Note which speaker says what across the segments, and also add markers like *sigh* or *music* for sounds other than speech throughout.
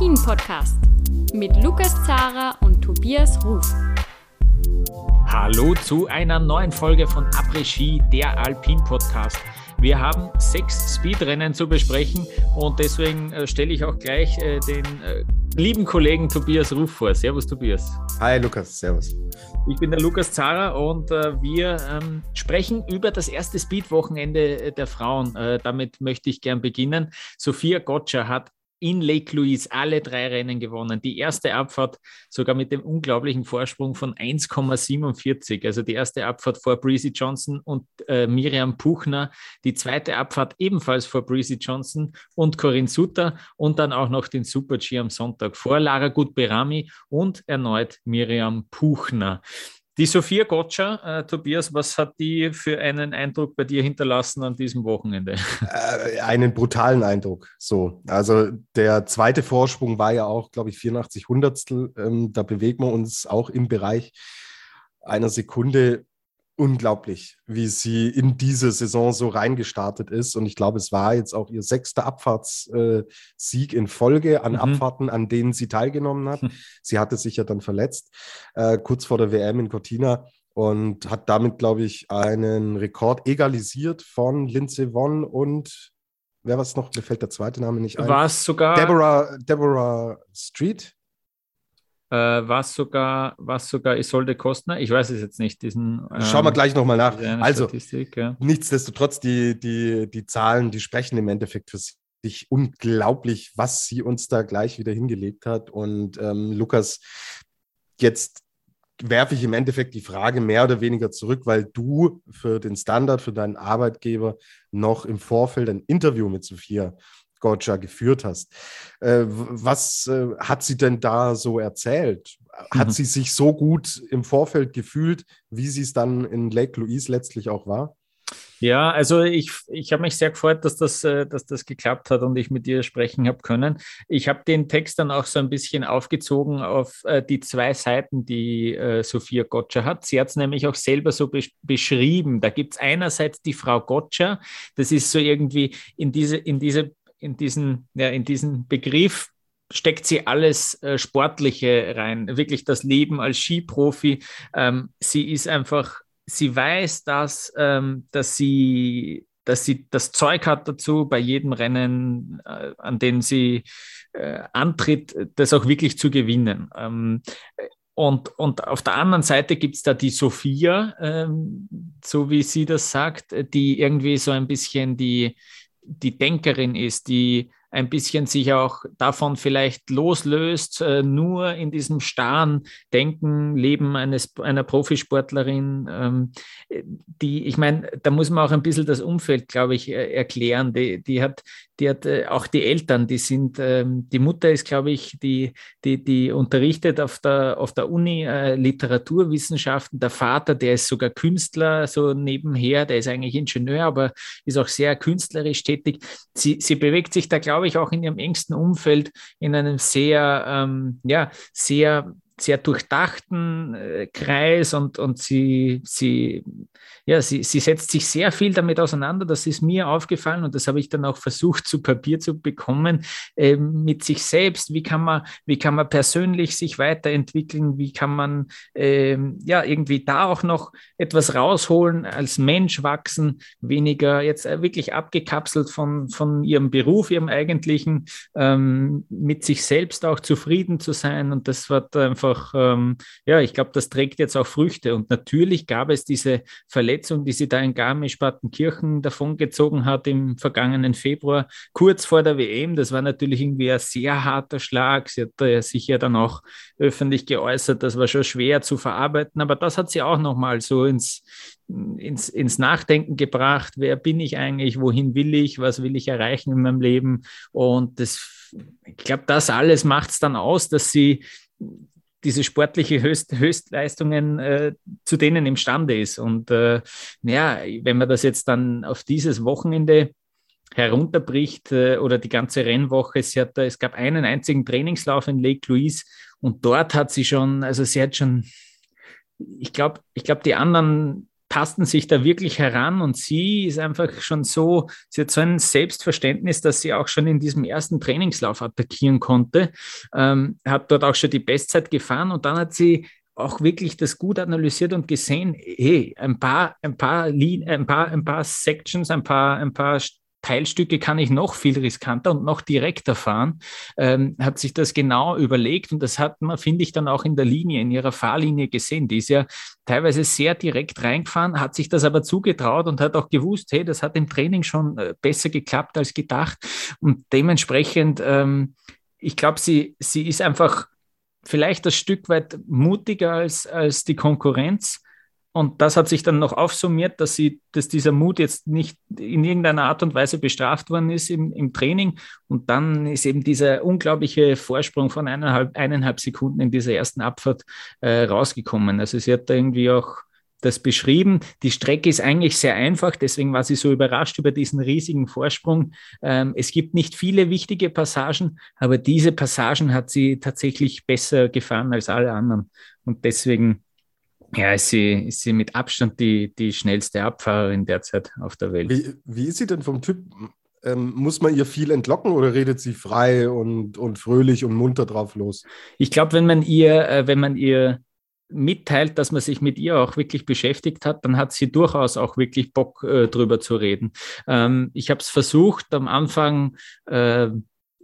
Speaker 1: Après-Ski, der Alpin-Podcast mit Lukas Zara und Tobias Ruf.
Speaker 2: Hallo zu einer neuen Folge von Après-Ski, der Alpin-Podcast. Wir haben sechs Speedrennen zu besprechen und deswegen äh, stelle ich auch gleich äh, den äh, lieben Kollegen Tobias Ruf vor. Servus, Tobias.
Speaker 3: Hi, Lukas. Servus.
Speaker 2: Ich bin der Lukas Zara und äh, wir ähm, sprechen über das erste Speed-Wochenende äh, der Frauen. Äh, damit möchte ich gern beginnen. Sophia Gotcha hat in Lake Louise alle drei Rennen gewonnen. Die erste Abfahrt sogar mit dem unglaublichen Vorsprung von 1,47. Also die erste Abfahrt vor Breezy Johnson und äh, Miriam Puchner. Die zweite Abfahrt ebenfalls vor Breezy Johnson und Corinne Sutter. Und dann auch noch den Super G am Sonntag vor Lara Gutberami und erneut Miriam Puchner. Die Sophia Gotcha, äh, Tobias, was hat die für einen Eindruck bei dir hinterlassen an diesem Wochenende?
Speaker 3: Äh, einen brutalen Eindruck. So, also der zweite Vorsprung war ja auch, glaube ich, 84 Hundertstel. Ähm, da bewegen wir uns auch im Bereich einer Sekunde unglaublich, wie sie in diese Saison so reingestartet ist. Und ich glaube, es war jetzt auch ihr sechster Abfahrtssieg in Folge an mhm. Abfahrten, an denen sie teilgenommen hat. Mhm. Sie hatte sich ja dann verletzt, äh, kurz vor der WM in Cortina und hat damit, glaube ich, einen Rekord egalisiert von Lindsey Vonn und wer was noch? Mir fällt der zweite Name nicht ein.
Speaker 2: War es sogar
Speaker 3: Deborah, Deborah Street?
Speaker 2: Äh, was sogar, was sogar Isolde Kostner, ich weiß es jetzt nicht, diesen.
Speaker 3: Ähm, Schauen wir gleich nochmal nach. Also, ja. nichtsdestotrotz, die, die, die Zahlen, die sprechen im Endeffekt für sich unglaublich, was sie uns da gleich wieder hingelegt hat. Und ähm, Lukas, jetzt werfe ich im Endeffekt die Frage mehr oder weniger zurück, weil du für den Standard, für deinen Arbeitgeber noch im Vorfeld ein Interview mit Sophia Gotcha geführt hast. Äh, was äh, hat sie denn da so erzählt? Hat mhm. sie sich so gut im Vorfeld gefühlt, wie sie es dann in Lake Louise letztlich auch war?
Speaker 2: Ja, also ich, ich habe mich sehr gefreut, dass das, äh, dass das geklappt hat und ich mit dir sprechen habe können. Ich habe den Text dann auch so ein bisschen aufgezogen auf die zwei Seiten, die Sophia Gotcha hat. Sie hat es nämlich auch selber so be beschrieben. Da gibt es einerseits die Frau Gotcha, das ist so irgendwie in diese, in diese in diesen, ja, in diesen Begriff steckt sie alles äh, Sportliche rein, wirklich das Leben als Skiprofi. Ähm, sie ist einfach, sie weiß, dass, ähm, dass sie dass sie das Zeug hat dazu, bei jedem Rennen, äh, an dem sie äh, antritt, das auch wirklich zu gewinnen. Ähm, und, und auf der anderen Seite gibt es da die Sophia, ähm, so wie sie das sagt, die irgendwie so ein bisschen die, die Denkerin ist, die ein bisschen sich auch davon vielleicht loslöst, äh, nur in diesem starren Denken, Leben eines, einer Profisportlerin, ähm, die, ich meine, da muss man auch ein bisschen das Umfeld, glaube ich, äh, erklären. Die, die hat, die hat äh, auch die Eltern, die sind, ähm, die Mutter ist, glaube ich, die, die, die unterrichtet auf der, auf der Uni äh, Literaturwissenschaften. Der Vater, der ist sogar Künstler, so nebenher, der ist eigentlich Ingenieur, aber ist auch sehr künstlerisch tätig. Sie, sie bewegt sich da, glaube ich, auch in ihrem engsten Umfeld in einem sehr, ähm, ja, sehr sehr durchdachten äh, Kreis und, und sie, sie, ja, sie, sie setzt sich sehr viel damit auseinander. Das ist mir aufgefallen und das habe ich dann auch versucht zu Papier zu bekommen, äh, mit sich selbst. Wie kann man, wie kann man persönlich sich weiterentwickeln? Wie kann man äh, ja irgendwie da auch noch etwas rausholen, als Mensch wachsen, weniger jetzt äh, wirklich abgekapselt von, von ihrem Beruf, ihrem eigentlichen, ähm, mit sich selbst auch zufrieden zu sein. Und das wird einfach einfach, ähm, ja, ich glaube, das trägt jetzt auch Früchte. Und natürlich gab es diese Verletzung, die sie da in Garmisch-Partenkirchen davongezogen hat im vergangenen Februar, kurz vor der WM. Das war natürlich irgendwie ein sehr harter Schlag. Sie hat äh, sich ja dann auch öffentlich geäußert, das war schon schwer zu verarbeiten. Aber das hat sie auch nochmal so ins, ins, ins Nachdenken gebracht. Wer bin ich eigentlich? Wohin will ich? Was will ich erreichen in meinem Leben? Und das, ich glaube, das alles macht es dann aus, dass sie diese sportliche Höchst, Höchstleistungen äh, zu denen imstande ist. Und äh, ja, wenn man das jetzt dann auf dieses Wochenende herunterbricht äh, oder die ganze Rennwoche, sie hat, es gab einen einzigen Trainingslauf in Lake Louise und dort hat sie schon, also sie hat schon, ich glaube, ich glaube, die anderen tasten sich da wirklich heran und sie ist einfach schon so, sie hat so ein Selbstverständnis, dass sie auch schon in diesem ersten Trainingslauf attackieren konnte, ähm, hat dort auch schon die Bestzeit gefahren und dann hat sie auch wirklich das gut analysiert und gesehen, hey, ein paar, ein paar, ein paar, ein paar Sections, ein paar, ein paar Teilstücke kann ich noch viel riskanter und noch direkter fahren, ähm, hat sich das genau überlegt und das hat man, finde ich, dann auch in der Linie, in ihrer Fahrlinie gesehen. Die ist ja teilweise sehr direkt reingefahren, hat sich das aber zugetraut und hat auch gewusst, hey, das hat im Training schon äh, besser geklappt als gedacht und dementsprechend, ähm, ich glaube, sie, sie ist einfach vielleicht ein Stück weit mutiger als, als die Konkurrenz und das hat sich dann noch aufsummiert, dass, sie, dass dieser Mut jetzt nicht in irgendeiner Art und Weise bestraft worden ist im, im Training. Und dann ist eben dieser unglaubliche Vorsprung von eineinhalb, eineinhalb Sekunden in dieser ersten Abfahrt äh, rausgekommen. Also sie hat da irgendwie auch das beschrieben. Die Strecke ist eigentlich sehr einfach, deswegen war sie so überrascht über diesen riesigen Vorsprung. Ähm, es gibt nicht viele wichtige Passagen, aber diese Passagen hat sie tatsächlich besser gefahren als alle anderen. Und deswegen ja, ist sie, ist sie mit Abstand die, die schnellste Abfahrerin derzeit auf der Welt.
Speaker 3: Wie, wie ist sie denn vom Typ? Ähm, muss man ihr viel entlocken oder redet sie frei und, und fröhlich und munter drauf los?
Speaker 2: Ich glaube, wenn man ihr, äh, wenn man ihr mitteilt, dass man sich mit ihr auch wirklich beschäftigt hat, dann hat sie durchaus auch wirklich Bock äh, drüber zu reden. Ähm, ich habe es versucht am Anfang äh,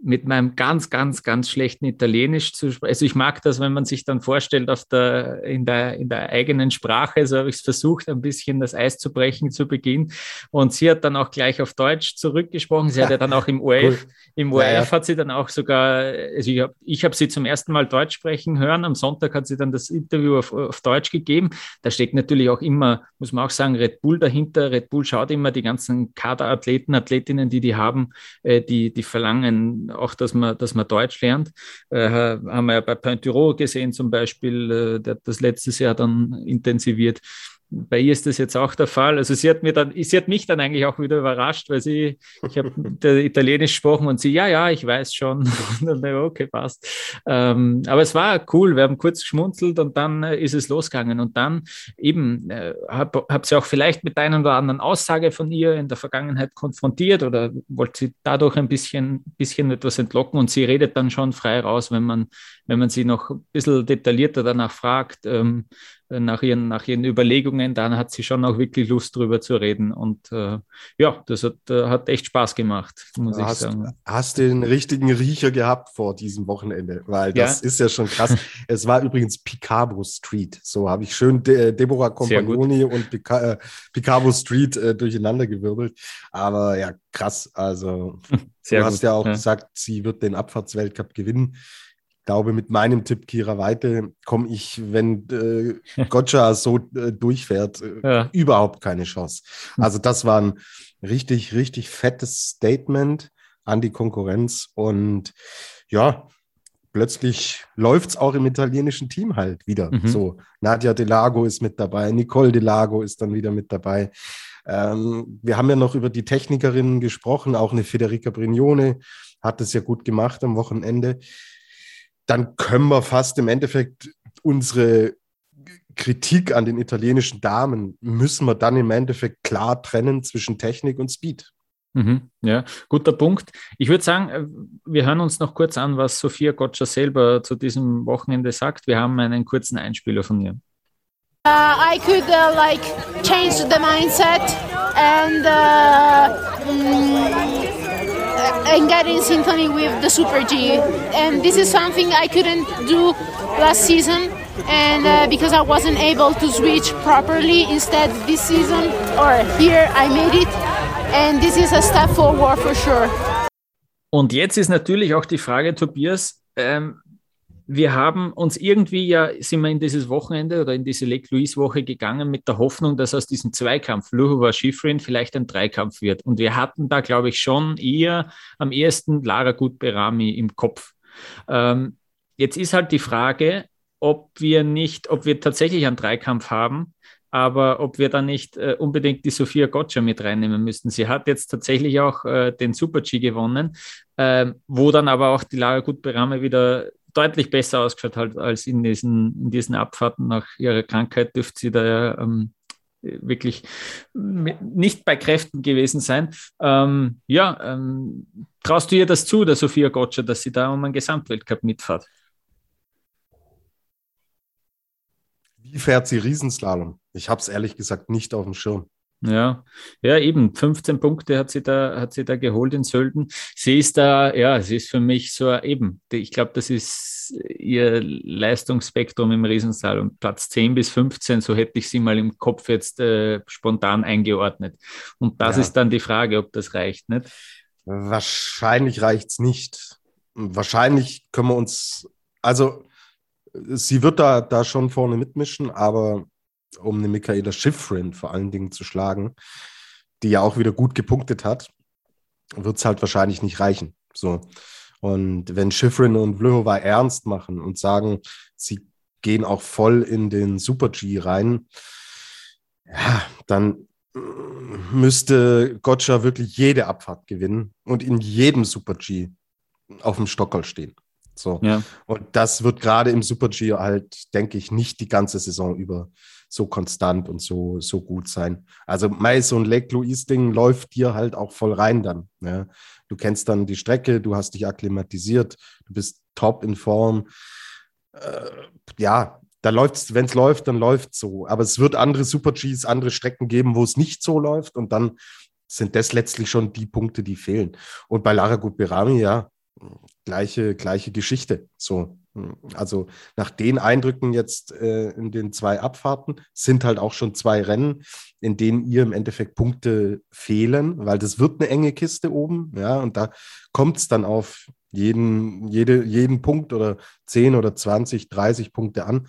Speaker 2: mit meinem ganz, ganz, ganz schlechten Italienisch zu sprechen. Also ich mag das, wenn man sich dann vorstellt auf der, in, der, in der eigenen Sprache. So habe ich es versucht, ein bisschen das Eis zu brechen zu Beginn. Und sie hat dann auch gleich auf Deutsch zurückgesprochen. Sie hat ja dann auch im *laughs* ORF, cool. im ORF ja, ja. hat sie dann auch sogar, also ich habe ich hab sie zum ersten Mal Deutsch sprechen hören. Am Sonntag hat sie dann das Interview auf, auf Deutsch gegeben. Da steckt natürlich auch immer, muss man auch sagen, Red Bull dahinter. Red Bull schaut immer die ganzen Kaderathleten, Athletinnen, die die haben, äh, die, die verlangen auch, dass man, dass man Deutsch lernt. Äh, haben wir ja bei Pointiro gesehen zum Beispiel, äh, der hat das letztes Jahr dann intensiviert bei ihr ist das jetzt auch der Fall. Also sie hat mir dann, sie hat mich dann eigentlich auch wieder überrascht, weil sie, ich habe *laughs* Italienisch gesprochen und sie, ja, ja, ich weiß schon. *laughs* Und dann, okay, passt. Ähm, aber es war cool. Wir haben kurz geschmunzelt und dann äh, ist es losgegangen. Und dann eben äh, habe hab sie auch vielleicht mit einer oder anderen Aussage von ihr in der Vergangenheit konfrontiert oder wollte sie dadurch ein bisschen, bisschen etwas entlocken und sie redet dann schon frei raus, wenn man, wenn man sie noch ein bisschen detaillierter danach fragt. Ähm, nach ihren, nach ihren Überlegungen, dann hat sie schon auch wirklich Lust drüber zu reden. Und äh, ja, das hat, äh, hat echt Spaß gemacht, muss
Speaker 3: hast,
Speaker 2: ich sagen.
Speaker 3: Hast du den richtigen Riecher gehabt vor diesem Wochenende? Weil das ja. ist ja schon krass. *laughs* es war übrigens Picabo Street. So habe ich schön De Deborah Compagnoni und Pica äh, Picabo Street äh, durcheinander gewirbelt. Aber ja, krass. Also *laughs* Sehr du hast ja auch ja. gesagt, sie wird den Abfahrtsweltcup gewinnen glaube, mit meinem Tipp Kira Weite komme ich, wenn äh, *laughs* Gotcha so äh, durchfährt, äh, ja. überhaupt keine Chance. Hm. Also das war ein richtig, richtig fettes Statement an die Konkurrenz und ja, plötzlich läuft es auch im italienischen Team halt wieder. Mhm. So, Nadia Delago ist mit dabei, Nicole Delago ist dann wieder mit dabei. Ähm, wir haben ja noch über die Technikerinnen gesprochen, auch eine Federica Brignone hat es ja gut gemacht am Wochenende dann können wir fast im Endeffekt unsere Kritik an den italienischen Damen, müssen wir dann im Endeffekt klar trennen zwischen Technik und Speed.
Speaker 2: Mhm, ja, guter Punkt. Ich würde sagen, äh, wir hören uns noch kurz an, was Sophia Gotcha selber zu diesem Wochenende sagt. Wir haben einen kurzen Einspieler von ihr.
Speaker 4: Uh, I could uh, like change the mindset and uh, and get in symphony with the Super G. And this is something I couldn't do last season, and uh, because I wasn't able to switch properly, instead this season or here I made it, and this is a step forward for sure.
Speaker 2: Und jetzt ist natürlich auch die Frage, Tobias, ähm, wir haben uns irgendwie ja, sind wir in dieses Wochenende oder in diese Lake Louise Woche gegangen mit der Hoffnung, dass aus diesem Zweikampf Luhova Schifrin vielleicht ein Dreikampf wird. Und wir hatten da, glaube ich, schon eher am ersten Lara Gutberami im Kopf. Ähm, jetzt ist halt die Frage, ob wir nicht, ob wir tatsächlich einen Dreikampf haben, aber ob wir da nicht äh, unbedingt die Sophia Gotcha mit reinnehmen müssten. Sie hat jetzt tatsächlich auch äh, den Super-G gewonnen, äh, wo dann aber auch die Lara Gutberame wieder deutlich besser ausgeschaut hat als in diesen, in diesen Abfahrten. Nach ihrer Krankheit dürfte sie da ja ähm, wirklich nicht bei Kräften gewesen sein. Ähm, ja, ähm, traust du ihr das zu, der Sophia Gotcha, dass sie da um einen Gesamtweltcup mitfahrt?
Speaker 3: Wie fährt sie Riesenslalom? Ich habe es ehrlich gesagt nicht auf dem Schirm.
Speaker 2: Ja, ja, eben 15 Punkte hat sie da, hat sie da geholt in Sölden. Sie ist da, ja, sie ist für mich so eben. Ich glaube, das ist ihr Leistungsspektrum im Riesensalon. Platz 10 bis 15, so hätte ich sie mal im Kopf jetzt äh, spontan eingeordnet. Und das ja. ist dann die Frage, ob das reicht, nicht?
Speaker 3: Wahrscheinlich reicht es nicht. Wahrscheinlich können wir uns, also sie wird da, da schon vorne mitmischen, aber um eine Michaela Schifrin vor allen Dingen zu schlagen, die ja auch wieder gut gepunktet hat, wird es halt wahrscheinlich nicht reichen. So. Und wenn Schifrin und Vlhova ernst machen und sagen, sie gehen auch voll in den Super G rein, ja, dann müsste Gotcha wirklich jede Abfahrt gewinnen und in jedem Super G auf dem Stockerl stehen. So. Ja. Und das wird gerade im Super G halt, denke ich, nicht die ganze Saison über so konstant und so, so gut sein. Also Mai, so ein Lake Louise-Ding läuft dir halt auch voll rein dann. Ja. Du kennst dann die Strecke, du hast dich akklimatisiert, du bist top in Form. Äh, ja, da läuft es, wenn es läuft, dann läuft es so. Aber es wird andere Super Gs, andere Strecken geben, wo es nicht so läuft und dann sind das letztlich schon die Punkte, die fehlen. Und bei Lara Gutberami, ja, gleiche, gleiche Geschichte. So, also nach den Eindrücken jetzt äh, in den zwei Abfahrten sind halt auch schon zwei Rennen, in denen ihr im Endeffekt Punkte fehlen, weil das wird eine enge Kiste oben, ja, und da kommt es dann auf jeden, jede, jeden Punkt oder 10 oder 20, 30 Punkte an.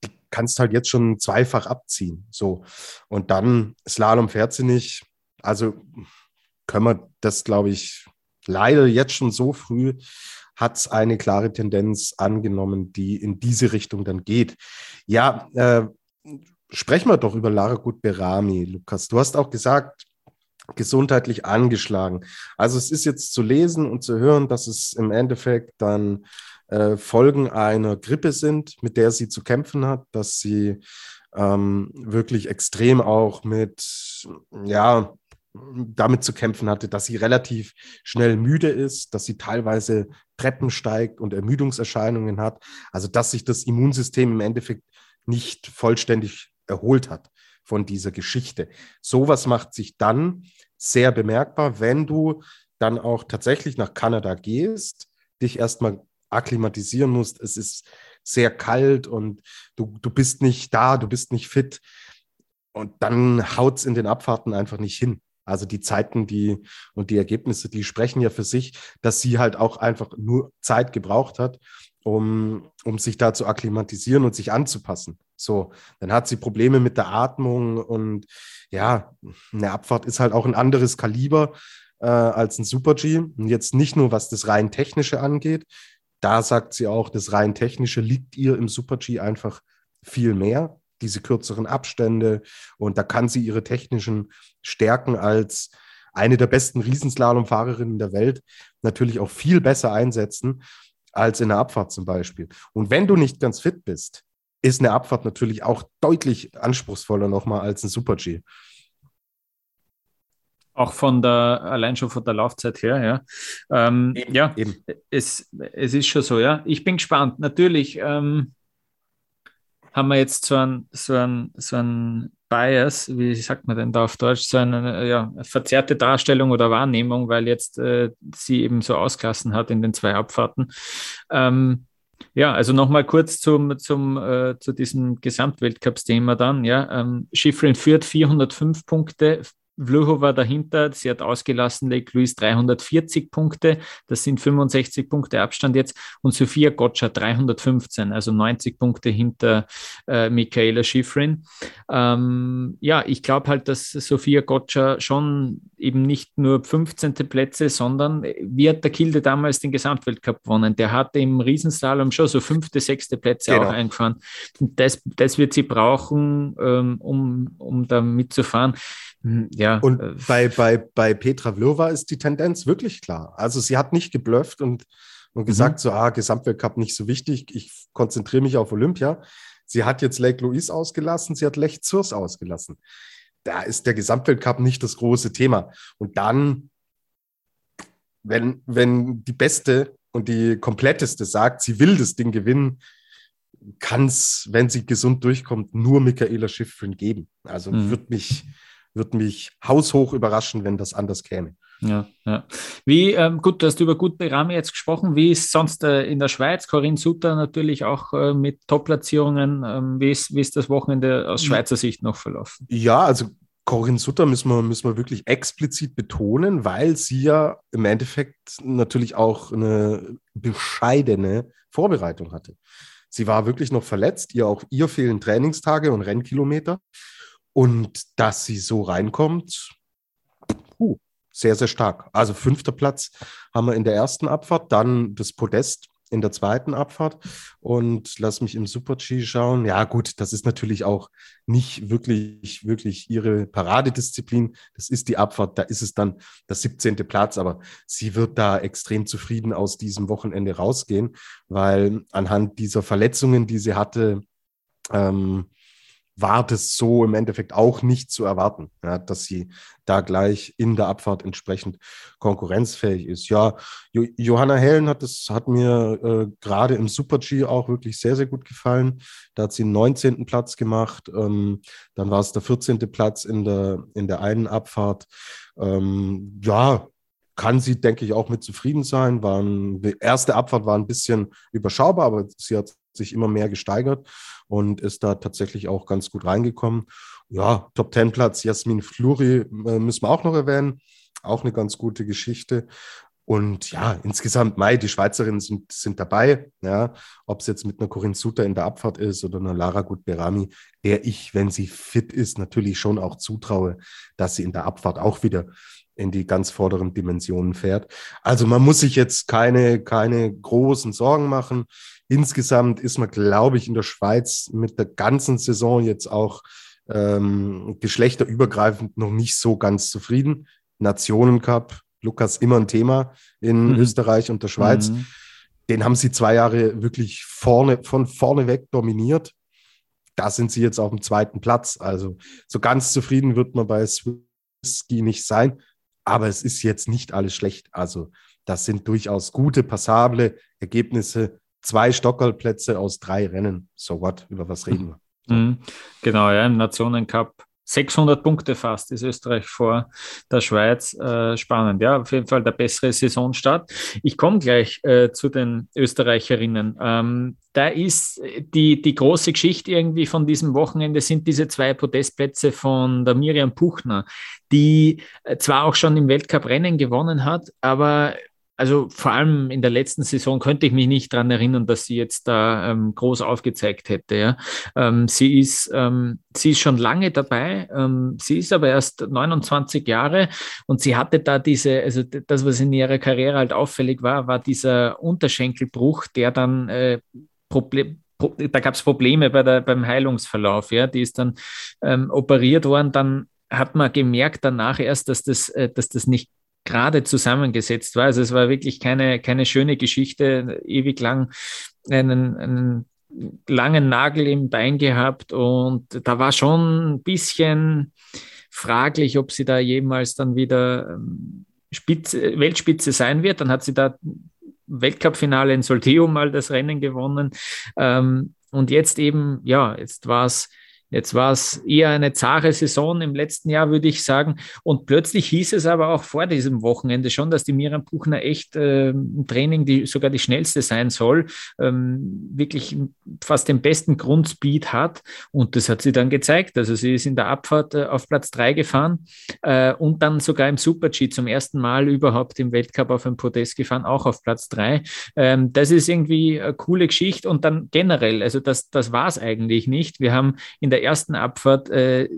Speaker 3: Du kannst halt jetzt schon zweifach abziehen. So. Und dann Slalom fährt sie nicht. Also können wir das, glaube ich, leider jetzt schon so früh hat es eine klare Tendenz angenommen, die in diese Richtung dann geht. Ja, äh, sprechen wir doch über Lara Gut-Berami, Lukas. Du hast auch gesagt, gesundheitlich angeschlagen. Also es ist jetzt zu lesen und zu hören, dass es im Endeffekt dann äh, Folgen einer Grippe sind, mit der sie zu kämpfen hat, dass sie ähm, wirklich extrem auch mit, ja, damit zu kämpfen hatte, dass sie relativ schnell müde ist, dass sie teilweise Treppen steigt und Ermüdungserscheinungen hat. Also dass sich das Immunsystem im Endeffekt nicht vollständig erholt hat von dieser Geschichte. Sowas macht sich dann sehr bemerkbar, wenn du dann auch tatsächlich nach Kanada gehst, dich erstmal akklimatisieren musst. Es ist sehr kalt und du, du bist nicht da, du bist nicht fit. Und dann haut es in den Abfahrten einfach nicht hin. Also die Zeiten, die und die Ergebnisse, die sprechen ja für sich, dass sie halt auch einfach nur Zeit gebraucht hat, um, um sich da zu akklimatisieren und sich anzupassen. So, dann hat sie Probleme mit der Atmung und ja, eine Abfahrt ist halt auch ein anderes Kaliber äh, als ein Super G. Und jetzt nicht nur, was das rein technische angeht, da sagt sie auch, das rein technische liegt ihr im Super G einfach viel mehr diese kürzeren Abstände und da kann sie ihre technischen Stärken als eine der besten Riesenslalomfahrerinnen der Welt natürlich auch viel besser einsetzen als in der Abfahrt zum Beispiel. Und wenn du nicht ganz fit bist, ist eine Abfahrt natürlich auch deutlich anspruchsvoller nochmal als ein Super-G.
Speaker 2: Auch von der, allein schon von der Laufzeit her, ja. Ähm, eben, ja, eben. Es, es ist schon so, ja. Ich bin gespannt. Natürlich, ähm, haben wir jetzt so ein, so ein, so ein Bias, wie sagt man denn da auf Deutsch, so eine ja, verzerrte Darstellung oder Wahrnehmung, weil jetzt äh, sie eben so ausklassen hat in den zwei Abfahrten. Ähm, ja, also nochmal kurz zum, zum, äh, zu diesem Gesamtweltcups-Thema dann. Ja, ähm, Schifrin führt 405 Punkte, Vlhova dahinter, sie hat ausgelassen, Lake Louise 340 Punkte, das sind 65 Punkte Abstand jetzt und Sophia Gotcha 315, also 90 Punkte hinter äh, Michaela Schifrin. Ähm, ja, ich glaube halt, dass Sophia Gotcha schon eben nicht nur 15. Plätze, sondern wie hat der Kilde damals den Gesamtweltcup gewonnen? Der hatte im Riesenslalom schon so fünfte, sechste Plätze genau. auch eingefahren. Und das, das wird sie brauchen, ähm, um, um da mitzufahren.
Speaker 3: Hm, ja. Und äh, bei, bei, bei Petra Vlova ist die Tendenz wirklich klar. Also sie hat nicht geblufft und, und gesagt, mhm. so, ah, Gesamtweltcup nicht so wichtig, ich konzentriere mich auf Olympia. Sie hat jetzt Lake Louise ausgelassen, sie hat Lech Zürs ausgelassen. Da ist der Gesamtweltcup nicht das große Thema. Und dann, wenn, wenn die Beste und die kompletteste sagt, sie will das Ding gewinnen, kann es, wenn sie gesund durchkommt, nur Michaela Schiffrin geben. Also mhm. wird mich, wird mich haushoch überraschen, wenn das anders käme.
Speaker 2: Ja, ja. Wie, ähm, gut, du hast über gute Rami jetzt gesprochen. Wie ist sonst äh, in der Schweiz? Corinne Sutter natürlich auch äh, mit Top-Platzierungen. Ähm, wie, ist, wie ist das Wochenende aus Schweizer Sicht noch verlaufen?
Speaker 3: Ja, also Corinne Sutter müssen wir, müssen wir wirklich explizit betonen, weil sie ja im Endeffekt natürlich auch eine bescheidene Vorbereitung hatte. Sie war wirklich noch verletzt, ihr auch ihr fehlen Trainingstage und Rennkilometer. Und dass sie so reinkommt, puh, sehr, sehr stark. Also fünfter Platz haben wir in der ersten Abfahrt, dann das Podest in der zweiten Abfahrt und lass mich im Super-G schauen. Ja, gut, das ist natürlich auch nicht wirklich, wirklich ihre Paradedisziplin. Das ist die Abfahrt, da ist es dann der 17. Platz, aber sie wird da extrem zufrieden aus diesem Wochenende rausgehen, weil anhand dieser Verletzungen, die sie hatte, ähm, war das so im Endeffekt auch nicht zu erwarten, ja, dass sie da gleich in der Abfahrt entsprechend konkurrenzfähig ist. Ja, jo Johanna Hellen hat das hat mir äh, gerade im Super G auch wirklich sehr, sehr gut gefallen. Da hat sie den 19. Platz gemacht. Ähm, dann war es der 14. Platz in der, in der einen Abfahrt. Ähm, ja, kann sie, denke ich, auch mit zufrieden sein. Waren, die erste Abfahrt war ein bisschen überschaubar, aber sie hat sich immer mehr gesteigert und ist da tatsächlich auch ganz gut reingekommen. Ja, Top Ten Platz, Jasmin Fluri äh, müssen wir auch noch erwähnen. Auch eine ganz gute Geschichte. Und ja, insgesamt, Mai, die Schweizerinnen sind, sind dabei. Ja, ob es jetzt mit einer Corinne Suter in der Abfahrt ist oder einer Lara Gut-Berami, der ich, wenn sie fit ist, natürlich schon auch zutraue, dass sie in der Abfahrt auch wieder in die ganz vorderen Dimensionen fährt. Also man muss sich jetzt keine, keine großen Sorgen machen. Insgesamt ist man, glaube ich, in der Schweiz mit der ganzen Saison jetzt auch ähm, geschlechterübergreifend noch nicht so ganz zufrieden. Nationencup, Lukas immer ein Thema in mhm. Österreich und der Schweiz. Mhm. Den haben sie zwei Jahre wirklich vorne, von vorne weg dominiert. Da sind sie jetzt auf dem zweiten Platz. Also so ganz zufrieden wird man bei Swisski nicht sein. Aber es ist jetzt nicht alles schlecht. Also das sind durchaus gute, passable Ergebnisse zwei Stockerplätze aus drei Rennen. So what? Über was reden wir?
Speaker 2: Mhm. Genau, ja, im Nationencup 600 Punkte fast ist Österreich vor der Schweiz. Äh, spannend, ja, auf jeden Fall der bessere Saisonstart. Ich komme gleich äh, zu den Österreicherinnen. Ähm, da ist die, die große Geschichte irgendwie von diesem Wochenende sind diese zwei Podestplätze von der Miriam Puchner, die äh, zwar auch schon im Weltcup Rennen gewonnen hat, aber also vor allem in der letzten Saison könnte ich mich nicht daran erinnern, dass sie jetzt da ähm, groß aufgezeigt hätte. Ja. Ähm, sie, ist, ähm, sie ist schon lange dabei, ähm, sie ist aber erst 29 Jahre und sie hatte da diese, also das, was in ihrer Karriere halt auffällig war, war dieser Unterschenkelbruch, der dann äh, Problem, da gab es Probleme bei der, beim Heilungsverlauf. Ja. Die ist dann ähm, operiert worden, dann hat man gemerkt danach erst, dass das, äh, dass das nicht gerade zusammengesetzt war. Also es war wirklich keine, keine schöne Geschichte, ewig lang einen, einen langen Nagel im Bein gehabt und da war schon ein bisschen fraglich, ob sie da jemals dann wieder ähm, Spitze, Weltspitze sein wird. Dann hat sie da Weltcup-Finale in Solteo mal das Rennen gewonnen. Ähm, und jetzt eben, ja, jetzt war es Jetzt war es eher eine zahre Saison im letzten Jahr, würde ich sagen. Und plötzlich hieß es aber auch vor diesem Wochenende schon, dass die Miriam Buchner echt äh, im Training die, sogar die schnellste sein soll, ähm, wirklich fast den besten Grundspeed hat. Und das hat sie dann gezeigt. Also sie ist in der Abfahrt äh, auf Platz drei gefahren äh, und dann sogar im Super-G zum ersten Mal überhaupt im Weltcup auf ein Podest gefahren, auch auf Platz drei. Ähm, das ist irgendwie eine coole Geschichte. Und dann generell, also das, das war es eigentlich nicht. Wir haben in der ersten Abfahrt äh,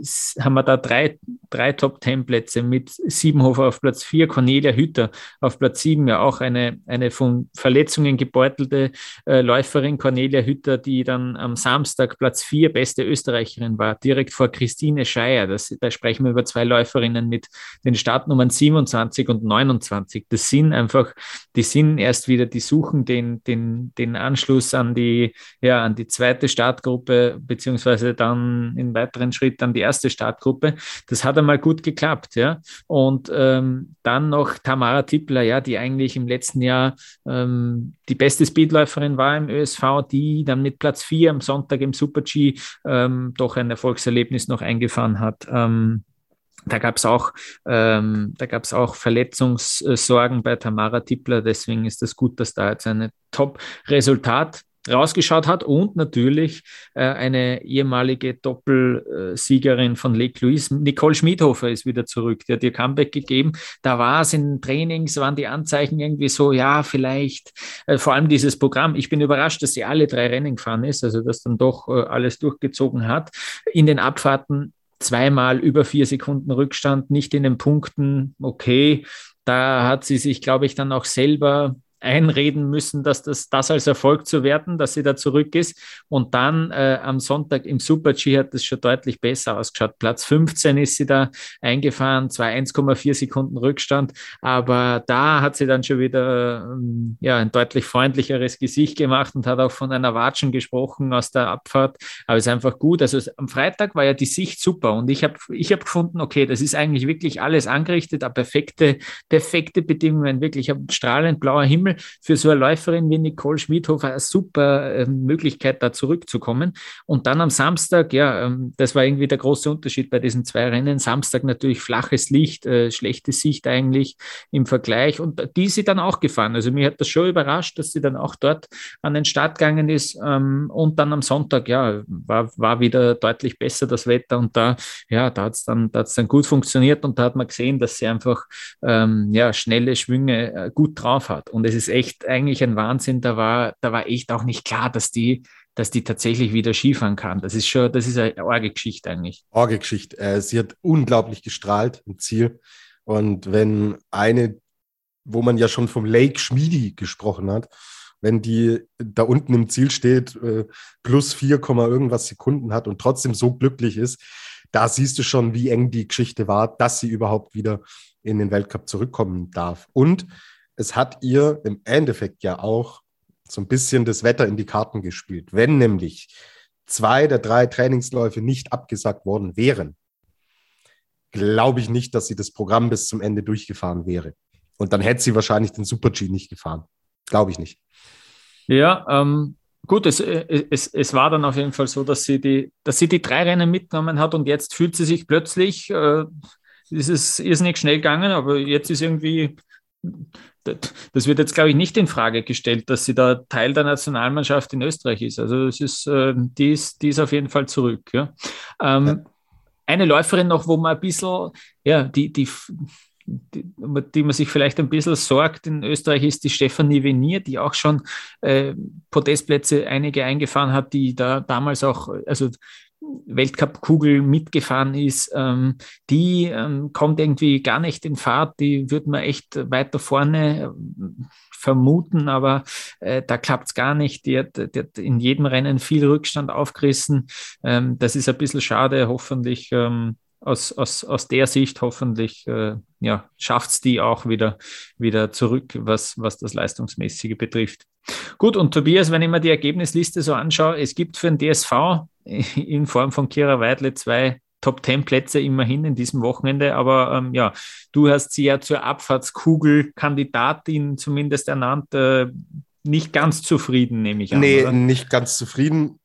Speaker 2: haben wir da drei, drei Top-10-Plätze mit Siebenhofer auf Platz vier, Cornelia Hütter auf Platz sieben, ja auch eine, eine von Verletzungen gebeutelte äh, Läuferin, Cornelia Hütter, die dann am Samstag Platz vier beste Österreicherin war, direkt vor Christine Scheier. Das, da sprechen wir über zwei Läuferinnen mit den Startnummern 27 und 29. Das sind einfach, die sind erst wieder, die suchen den, den, den Anschluss an die, ja, an die zweite Startgruppe, beziehungsweise dann in weiteren Schritt an die erste Startgruppe. Das hat einmal gut geklappt, ja. Und ähm, dann noch Tamara Tippler, ja, die eigentlich im letzten Jahr ähm, die beste Speedläuferin war im ÖSV, die dann mit Platz 4 am Sonntag im Super-G ähm, doch ein Erfolgserlebnis noch eingefahren hat. Ähm, da gab es auch, ähm, auch Verletzungssorgen bei Tamara Tippler. Deswegen ist es gut, dass da jetzt ein Top-Resultat rausgeschaut hat und natürlich äh, eine ehemalige Doppelsiegerin von Lake Louise, Nicole Schmidhofer ist wieder zurück. Die hat ihr Comeback gegeben. Da war es in Trainings, waren die Anzeichen irgendwie so, ja, vielleicht, äh, vor allem dieses Programm. Ich bin überrascht, dass sie alle drei Rennen gefahren ist, also das dann doch äh, alles durchgezogen hat. In den Abfahrten zweimal über vier Sekunden Rückstand, nicht in den Punkten, okay. Da hat sie sich, glaube ich, dann auch selber einreden müssen, dass das, das als Erfolg zu werten, dass sie da zurück ist. Und dann äh, am Sonntag im Super-G hat es schon deutlich besser ausgeschaut. Platz 15 ist sie da eingefahren, zwar 1,4 Sekunden Rückstand, aber da hat sie dann schon wieder ähm, ja, ein deutlich freundlicheres Gesicht gemacht und hat auch von einer Watschen gesprochen aus der Abfahrt. Aber es ist einfach gut. Also am Freitag war ja die Sicht super und ich habe ich hab gefunden, okay, das ist eigentlich wirklich alles angerichtet, eine perfekte, perfekte Bedingungen, wirklich ein strahlend blauer Himmel für so eine Läuferin wie Nicole Schmidhofer eine super äh, Möglichkeit, da zurückzukommen. Und dann am Samstag, ja, ähm, das war irgendwie der große Unterschied bei diesen zwei Rennen. Samstag natürlich flaches Licht, äh, schlechte Sicht eigentlich im Vergleich. Und die ist sie dann auch gefahren. Also mir hat das schon überrascht, dass sie dann auch dort an den Start gegangen ist. Ähm, und dann am Sonntag, ja, war, war wieder deutlich besser das Wetter. Und da, ja, da hat es dann, dann gut funktioniert. Und da hat man gesehen, dass sie einfach ähm, ja, schnelle Schwünge äh, gut drauf hat. Und es ist ist echt eigentlich ein Wahnsinn. Da war, da war echt auch nicht klar, dass die, dass die tatsächlich wieder Skifahren kann. Das ist schon, das ist eine arge Geschichte eigentlich.
Speaker 3: Arge Geschichte. Äh, sie hat unglaublich gestrahlt im Ziel. Und wenn eine, wo man ja schon vom Lake Schmiedi gesprochen hat, wenn die da unten im Ziel steht, äh, plus 4, irgendwas Sekunden hat und trotzdem so glücklich ist, da siehst du schon, wie eng die Geschichte war, dass sie überhaupt wieder in den Weltcup zurückkommen darf. Und es hat ihr im Endeffekt ja auch so ein bisschen das Wetter in die Karten gespielt. Wenn nämlich zwei der drei Trainingsläufe nicht abgesagt worden wären, glaube ich nicht, dass sie das Programm bis zum Ende durchgefahren wäre. Und dann hätte sie wahrscheinlich den Super-G nicht gefahren. Glaube ich nicht.
Speaker 2: Ja, ähm, gut, es, es, es war dann auf jeden Fall so, dass sie, die, dass sie die drei Rennen mitgenommen hat und jetzt fühlt sie sich plötzlich, äh, ist es irrsinnig schnell gegangen, aber jetzt ist irgendwie das wird jetzt, glaube ich, nicht in Frage gestellt, dass sie da Teil der Nationalmannschaft in Österreich ist. Also es ist, äh, die, ist die ist auf jeden Fall zurück. Ja. Ähm, ja. Eine Läuferin noch, wo man ein bisschen, ja, die, die, die, die, man sich vielleicht ein bisschen sorgt in Österreich, ist die Stefanie Venier, die auch schon äh, Podestplätze einige eingefahren hat, die da damals auch, also Weltcup-Kugel mitgefahren ist, ähm, die ähm, kommt irgendwie gar nicht in Fahrt. Die würde man echt weiter vorne äh, vermuten, aber äh, da klappt es gar nicht. Die hat, die hat, in jedem Rennen viel Rückstand aufgerissen. Ähm, das ist ein bisschen schade. Hoffentlich ähm, aus, aus, aus der Sicht hoffentlich äh, ja, schafft es die auch wieder, wieder zurück, was, was das Leistungsmäßige betrifft. Gut, und Tobias, wenn ich mir die Ergebnisliste so anschaue, es gibt für den DSV in Form von Kira Weidle zwei Top Ten Plätze immerhin in diesem Wochenende. Aber ähm, ja, du hast sie ja zur Abfahrtskugel-Kandidatin zumindest ernannt. Äh, nicht ganz zufrieden, nehme ich
Speaker 3: an. Nee, oder? nicht ganz zufrieden.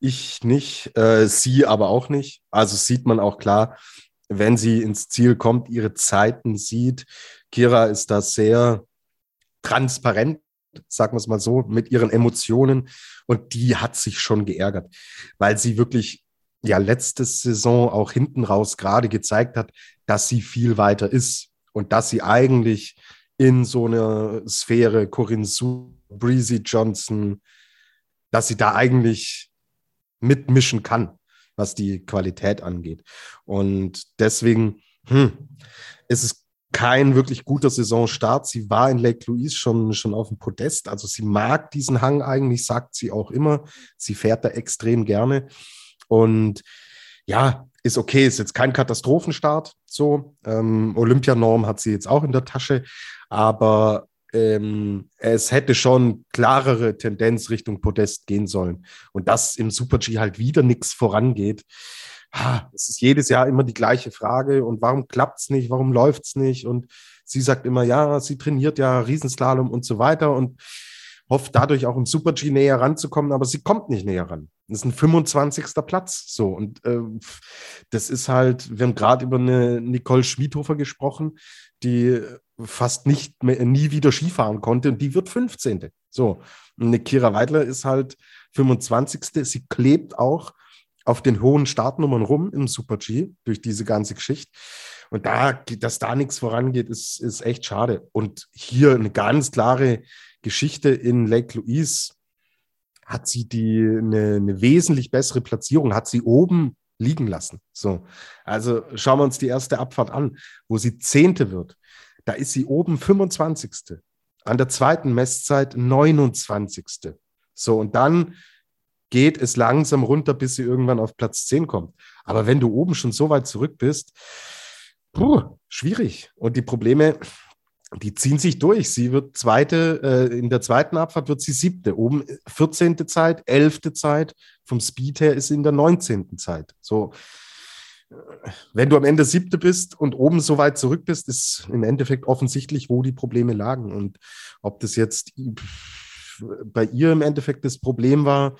Speaker 3: Ich nicht, äh, sie aber auch nicht. Also sieht man auch klar, wenn sie ins Ziel kommt, ihre Zeiten sieht. Kira ist da sehr transparent, sagen wir es mal so, mit ihren Emotionen. Und die hat sich schon geärgert, weil sie wirklich ja letzte Saison auch hinten raus gerade gezeigt hat, dass sie viel weiter ist und dass sie eigentlich in so einer Sphäre Corinne Su, Breezy Johnson, dass sie da eigentlich mitmischen kann. was die Qualität angeht. Und deswegen hm, ist es kein wirklich guter Saisonstart. Sie war in Lake Louise schon, schon auf dem Podest. Also sie mag diesen Hang eigentlich, sagt sie auch immer. Sie fährt da extrem gerne. Und ja, ist okay, ist jetzt kein Katastrophenstart. So, ähm, Olympianorm hat sie jetzt auch in der Tasche, aber ähm, es hätte schon klarere Tendenz Richtung Podest gehen sollen. Und dass im Super G halt wieder nichts vorangeht, es ist jedes Jahr immer die gleiche Frage und warum klappt es nicht, warum läuft es nicht? Und sie sagt immer, ja, sie trainiert ja Riesenslalom und so weiter und hofft dadurch auch im Super G näher ranzukommen, aber sie kommt nicht näher ran. Das ist ein 25. Platz. So. Und äh, das ist halt, wir haben gerade über eine Nicole Schmidhofer gesprochen, die fast nicht mehr, nie wieder Skifahren konnte und die wird 15. So. Eine Kira Weidler ist halt 25. Sie klebt auch auf den hohen Startnummern rum im Super G durch diese ganze Geschichte. Und da, dass da nichts vorangeht, ist, ist echt schade. Und hier eine ganz klare Geschichte in Lake Louise hat sie die eine, eine wesentlich bessere Platzierung, hat sie oben liegen lassen. So, also schauen wir uns die erste Abfahrt an, wo sie Zehnte wird. Da ist sie oben 25. An der zweiten Messzeit 29. So, und dann geht es langsam runter, bis sie irgendwann auf Platz 10 kommt. Aber wenn du oben schon so weit zurück bist, puh, schwierig. Und die Probleme, die ziehen sich durch. Sie wird zweite, äh, in der zweiten Abfahrt wird sie siebte. Oben 14. Zeit, 11. Zeit. Vom Speed her ist sie in der 19. Zeit. So, wenn du am Ende siebte bist und oben so weit zurück bist, ist im Endeffekt offensichtlich, wo die Probleme lagen. Und ob das jetzt bei ihr im Endeffekt das Problem war,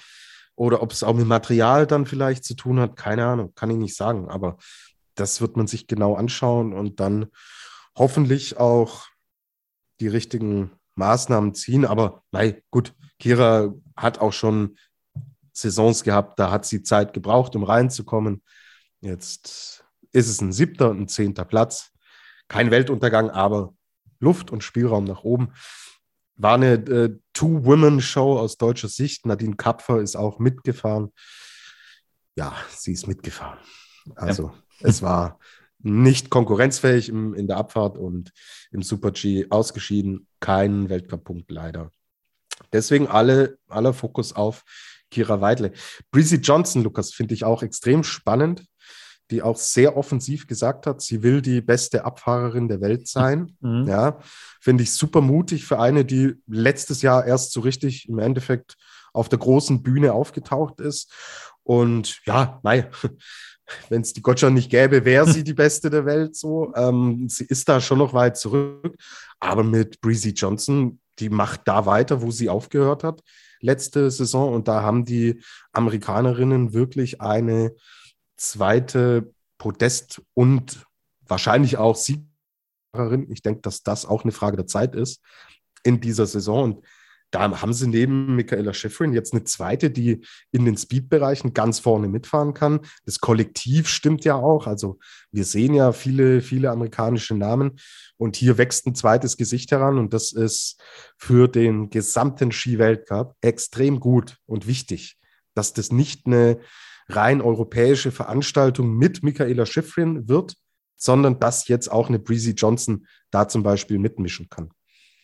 Speaker 3: oder ob es auch mit Material dann vielleicht zu tun hat, keine Ahnung, kann ich nicht sagen. Aber das wird man sich genau anschauen und dann hoffentlich auch die richtigen Maßnahmen ziehen. Aber nein, gut, Kira hat auch schon Saisons gehabt, da hat sie Zeit gebraucht, um reinzukommen. Jetzt ist es ein siebter und ein zehnter Platz. Kein Weltuntergang, aber Luft und Spielraum nach oben. War eine äh, Two-Women-Show aus deutscher Sicht. Nadine Kapfer ist auch mitgefahren. Ja, sie ist mitgefahren. Also ja. es war nicht konkurrenzfähig im, in der Abfahrt und im Super-G ausgeschieden. Kein Weltcup-Punkt leider. Deswegen alle, aller Fokus auf Kira Weidle. Breezy Johnson, Lukas, finde ich auch extrem spannend die auch sehr offensiv gesagt hat, sie will die beste Abfahrerin der Welt sein. Mhm. Ja, finde ich super mutig für eine, die letztes Jahr erst so richtig im Endeffekt auf der großen Bühne aufgetaucht ist. Und ja, nein, *laughs* wenn es die Gotcha nicht gäbe, wäre sie die beste der Welt so. Ähm, sie ist da schon noch weit zurück. Aber mit Breezy Johnson, die macht da weiter, wo sie aufgehört hat letzte Saison. Und da haben die Amerikanerinnen wirklich eine zweite Podest und wahrscheinlich auch Siegerin. Ich denke, dass das auch eine Frage der Zeit ist in dieser Saison. Und da haben sie neben Michaela Schifrin jetzt eine zweite, die in den Speed-Bereichen ganz vorne mitfahren kann. Das Kollektiv stimmt ja auch. Also wir sehen ja viele, viele amerikanische Namen und hier wächst ein zweites Gesicht heran und das ist für den gesamten Ski-Weltcup extrem gut und wichtig, dass das nicht eine rein europäische Veranstaltung mit Michaela Schifrin wird, sondern dass jetzt auch eine Breezy Johnson da zum Beispiel mitmischen kann.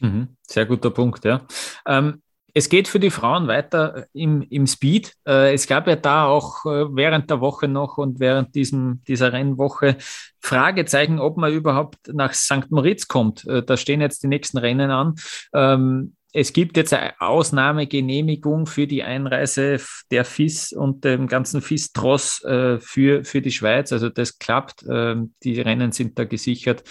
Speaker 2: Mhm, sehr guter Punkt, ja. Ähm, es geht für die Frauen weiter im, im Speed. Äh, es gab ja da auch äh, während der Woche noch und während diesem, dieser Rennwoche Fragezeichen, ob man überhaupt nach St. Moritz kommt. Äh, da stehen jetzt die nächsten Rennen an. Ähm, es gibt jetzt eine Ausnahmegenehmigung für die Einreise der FIS und dem ganzen FIS-Tross äh, für, für die Schweiz. Also das klappt. Ähm, die Rennen sind da gesichert.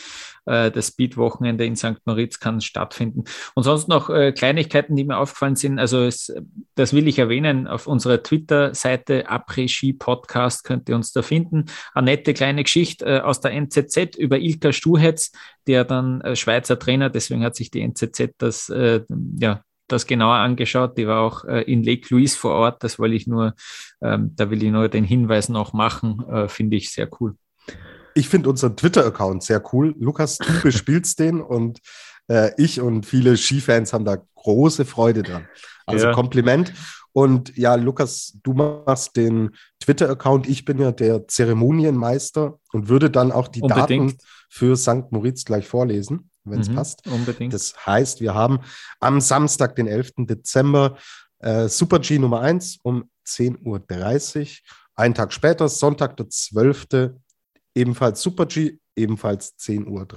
Speaker 2: Äh, das Speed-Wochenende in St. Moritz kann stattfinden. Und sonst noch äh, Kleinigkeiten, die mir aufgefallen sind. Also es, das will ich erwähnen. Auf unserer Twitter-Seite Après-Ski-Podcast könnt ihr uns da finden. Eine nette kleine Geschichte äh, aus der NZZ über Ilka Stuhetz, der dann Schweizer Trainer, deswegen hat sich die NZZ das ja, das genauer angeschaut. Die war auch äh, in Lake Louise vor Ort. Das will ich nur, ähm, da will ich nur den Hinweis noch machen. Äh, Finde ich sehr cool.
Speaker 3: Ich finde unseren Twitter-Account sehr cool. Lukas, du *laughs* bespielst den und äh, ich und viele Skifans haben da große Freude dran. Also ja. Kompliment. Und ja, Lukas, du machst den Twitter-Account. Ich bin ja der Zeremonienmeister und würde dann auch die Unbedingt. Daten für St. Moritz gleich vorlesen, wenn es mhm, passt. Unbedingt. Das heißt, wir haben am Samstag, den 11. Dezember, äh, Super G Nummer 1 um 10.30 Uhr. Einen Tag später, Sonntag, der 12. ebenfalls Super G, ebenfalls 10.30 Uhr.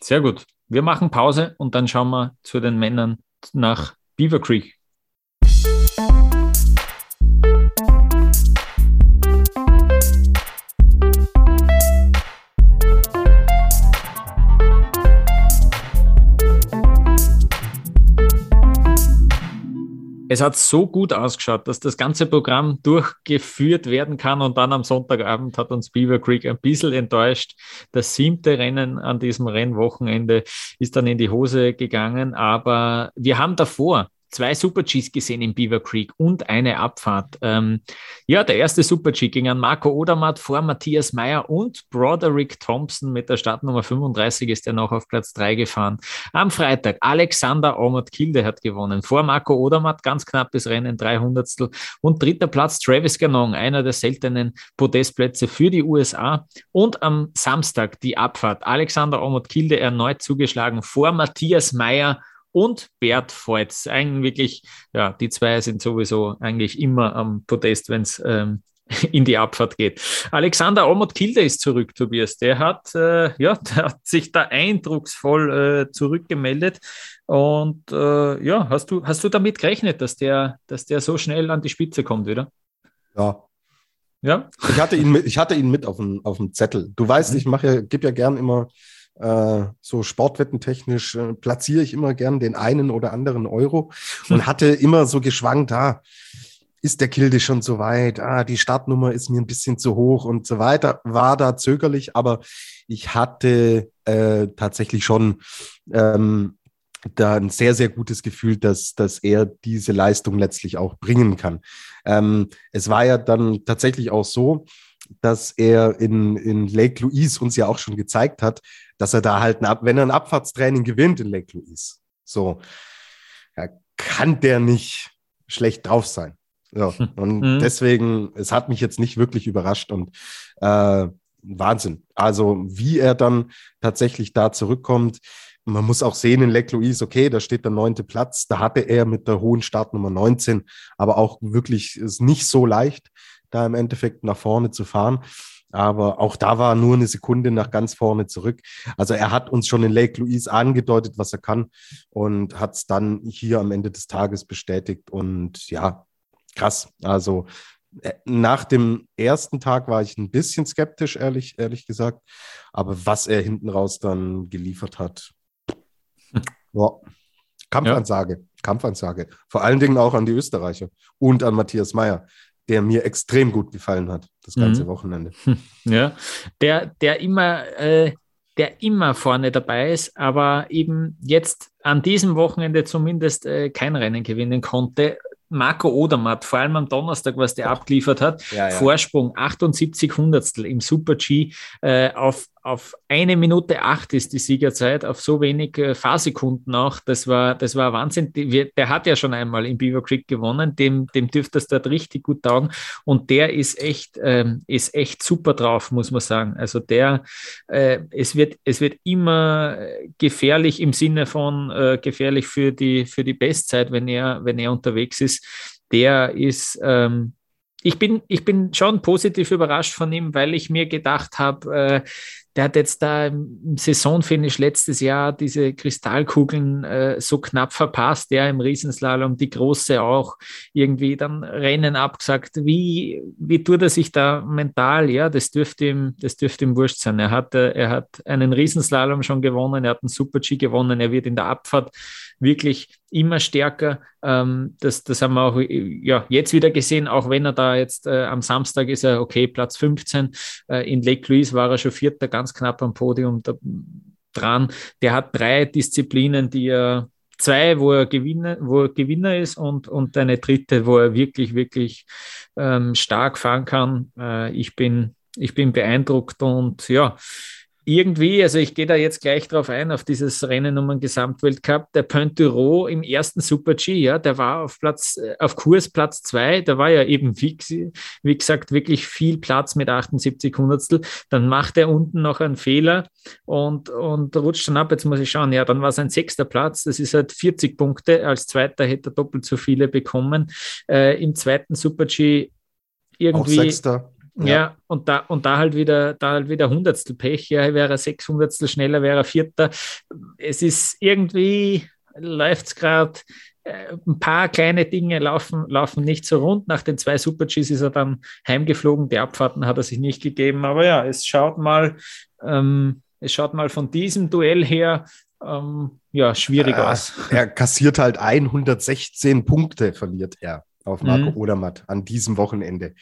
Speaker 2: Sehr gut. Wir machen Pause und dann schauen wir zu den Männern nach Beaver Creek. Es hat so gut ausgeschaut, dass das ganze Programm durchgeführt werden kann und dann am Sonntagabend hat uns Beaver Creek ein bisschen enttäuscht. Das siebte Rennen an diesem Rennwochenende ist dann in die Hose gegangen, aber wir haben davor zwei Super-Gs gesehen in Beaver Creek und eine Abfahrt. Ähm, ja, der erste Super-G ging an Marco Odermatt vor Matthias Meyer und Broderick Thompson mit der Startnummer 35 ist er noch auf Platz 3 gefahren. Am Freitag Alexander Omot Kilde hat gewonnen. Vor Marco Odermatt ganz knappes Rennen, 300 und dritter Platz Travis Ganong, einer der seltenen Podestplätze für die USA. Und am Samstag die Abfahrt. Alexander Omot Kilde erneut zugeschlagen vor Matthias Meyer und Bert Voits. Eigentlich wirklich, ja, die zwei sind sowieso eigentlich immer am Podest, wenn es ähm, *laughs* in die Abfahrt geht. Alexander Omot Kilde ist zurück, Tobias. Der hat, äh, ja, *laughs* der hat sich da eindrucksvoll äh, zurückgemeldet. Und äh, ja, hast du, hast du damit gerechnet, dass der, dass der so schnell an die Spitze kommt wieder?
Speaker 3: Ja. Ja? Ich hatte ihn mit, ich hatte ihn mit auf dem, auf dem Zettel. Du weißt, mhm. ich mache ja, gebe ja gern immer äh, so sportwettentechnisch äh, platziere ich immer gern den einen oder anderen Euro und hm. *laughs* hatte immer so geschwankt, ah, ist der Kilde schon so weit? Ah, die Startnummer ist mir ein bisschen zu hoch und so weiter. War da zögerlich, aber ich hatte äh, tatsächlich schon ähm, da ein sehr, sehr gutes Gefühl, dass, dass er diese Leistung letztlich auch bringen kann. Ähm, es war ja dann tatsächlich auch so, dass er in, in Lake Louise uns ja auch schon gezeigt hat, dass er da halt, ein, wenn er ein Abfahrtstraining gewinnt in Lake Louise, so, ja, kann der nicht schlecht drauf sein. So, hm. und mhm. deswegen, es hat mich jetzt nicht wirklich überrascht und äh, Wahnsinn. Also, wie er dann tatsächlich da zurückkommt, man muss auch sehen in Lake Louise, okay, da steht der neunte Platz, da hatte er mit der hohen Startnummer 19, aber auch wirklich ist nicht so leicht, da im Endeffekt nach vorne zu fahren. Aber auch da war nur eine Sekunde nach ganz vorne zurück. Also er hat uns schon in Lake Louise angedeutet, was er kann und hat es dann hier am Ende des Tages bestätigt. Und ja, krass. Also äh, nach dem ersten Tag war ich ein bisschen skeptisch, ehrlich, ehrlich gesagt. Aber was er hinten raus dann geliefert hat, hm. ja, Kampfansage, ja. Kampfansage. Vor allen Dingen auch an die Österreicher und an Matthias Meyer der mir extrem gut gefallen hat, das ganze mhm. Wochenende. *laughs*
Speaker 2: Ja, der, der immer, äh, der immer vorne dabei ist, aber eben jetzt an diesem Wochenende zumindest äh, kein Rennen gewinnen konnte. Marco Odermatt, vor allem am Donnerstag, was der abgeliefert hat, ja, ja. Vorsprung 78 Hundertstel im Super G äh, auf auf eine Minute acht ist die Siegerzeit, auf so wenig äh, Fahrsekunden auch. Das war, das war Wahnsinn. Der hat ja schon einmal in Beaver Creek gewonnen, dem, dem dürfte es dort richtig gut taugen. Und der ist echt, ähm, ist echt super drauf, muss man sagen. Also der, äh, es wird, es wird immer gefährlich im Sinne von äh, gefährlich für die, für die Bestzeit, wenn er, wenn er unterwegs ist. Der ist, ähm, ich bin, ich bin schon positiv überrascht von ihm, weil ich mir gedacht habe, äh, der hat jetzt da im Saisonfinish letztes Jahr diese Kristallkugeln äh, so knapp verpasst, der im Riesenslalom, die große auch irgendwie dann Rennen abgesagt. Wie, wie tut er sich da mental? Ja, das dürfte ihm, das dürfte ihm wurscht sein. Er hat, äh, er hat einen Riesenslalom schon gewonnen, er hat einen Super-G gewonnen, er wird in der Abfahrt wirklich immer stärker. Ähm, das, das haben wir auch ja, jetzt wieder gesehen, auch wenn er da jetzt äh, am Samstag ist er okay, Platz 15. Äh, in Lake Louise war er schon Vierter, ganz knapp am Podium da, dran. Der hat drei Disziplinen, die er zwei, wo er Gewinner, wo er Gewinner ist und, und eine dritte, wo er wirklich, wirklich ähm, stark fahren kann. Äh, ich bin, ich bin beeindruckt und ja, irgendwie, also ich gehe da jetzt gleich drauf ein, auf dieses Rennen um den Gesamtweltcup, der Pointerot im ersten Super-G, ja, der war auf Platz, äh, auf Kurs Platz zwei, da war ja eben, wie, wie gesagt, wirklich viel Platz mit 78 Hundertstel, dann macht er unten noch einen Fehler und, und rutscht dann ab, jetzt muss ich schauen, ja, dann war es ein sechster Platz, das ist halt 40 Punkte, als zweiter hätte er doppelt so viele bekommen, äh, im zweiten Super-G irgendwie. Auch Sechster. Ja. ja, und da, und da halt wieder, da halt wieder Hundertstel Pech, ja, wäre er Sechshundertstel schneller, wäre er Vierter. Es ist irgendwie, läuft es gerade, äh, ein paar kleine Dinge laufen, laufen nicht so rund. Nach den zwei Super-Gs ist er dann heimgeflogen. Die Abfahrten hat er sich nicht gegeben. Aber ja, es schaut mal, ähm, es schaut mal von diesem Duell her ähm, ja, schwierig äh, aus. *laughs*
Speaker 3: Er kassiert halt 116 Punkte, verliert er auf Marco mhm. Odermatt an diesem Wochenende.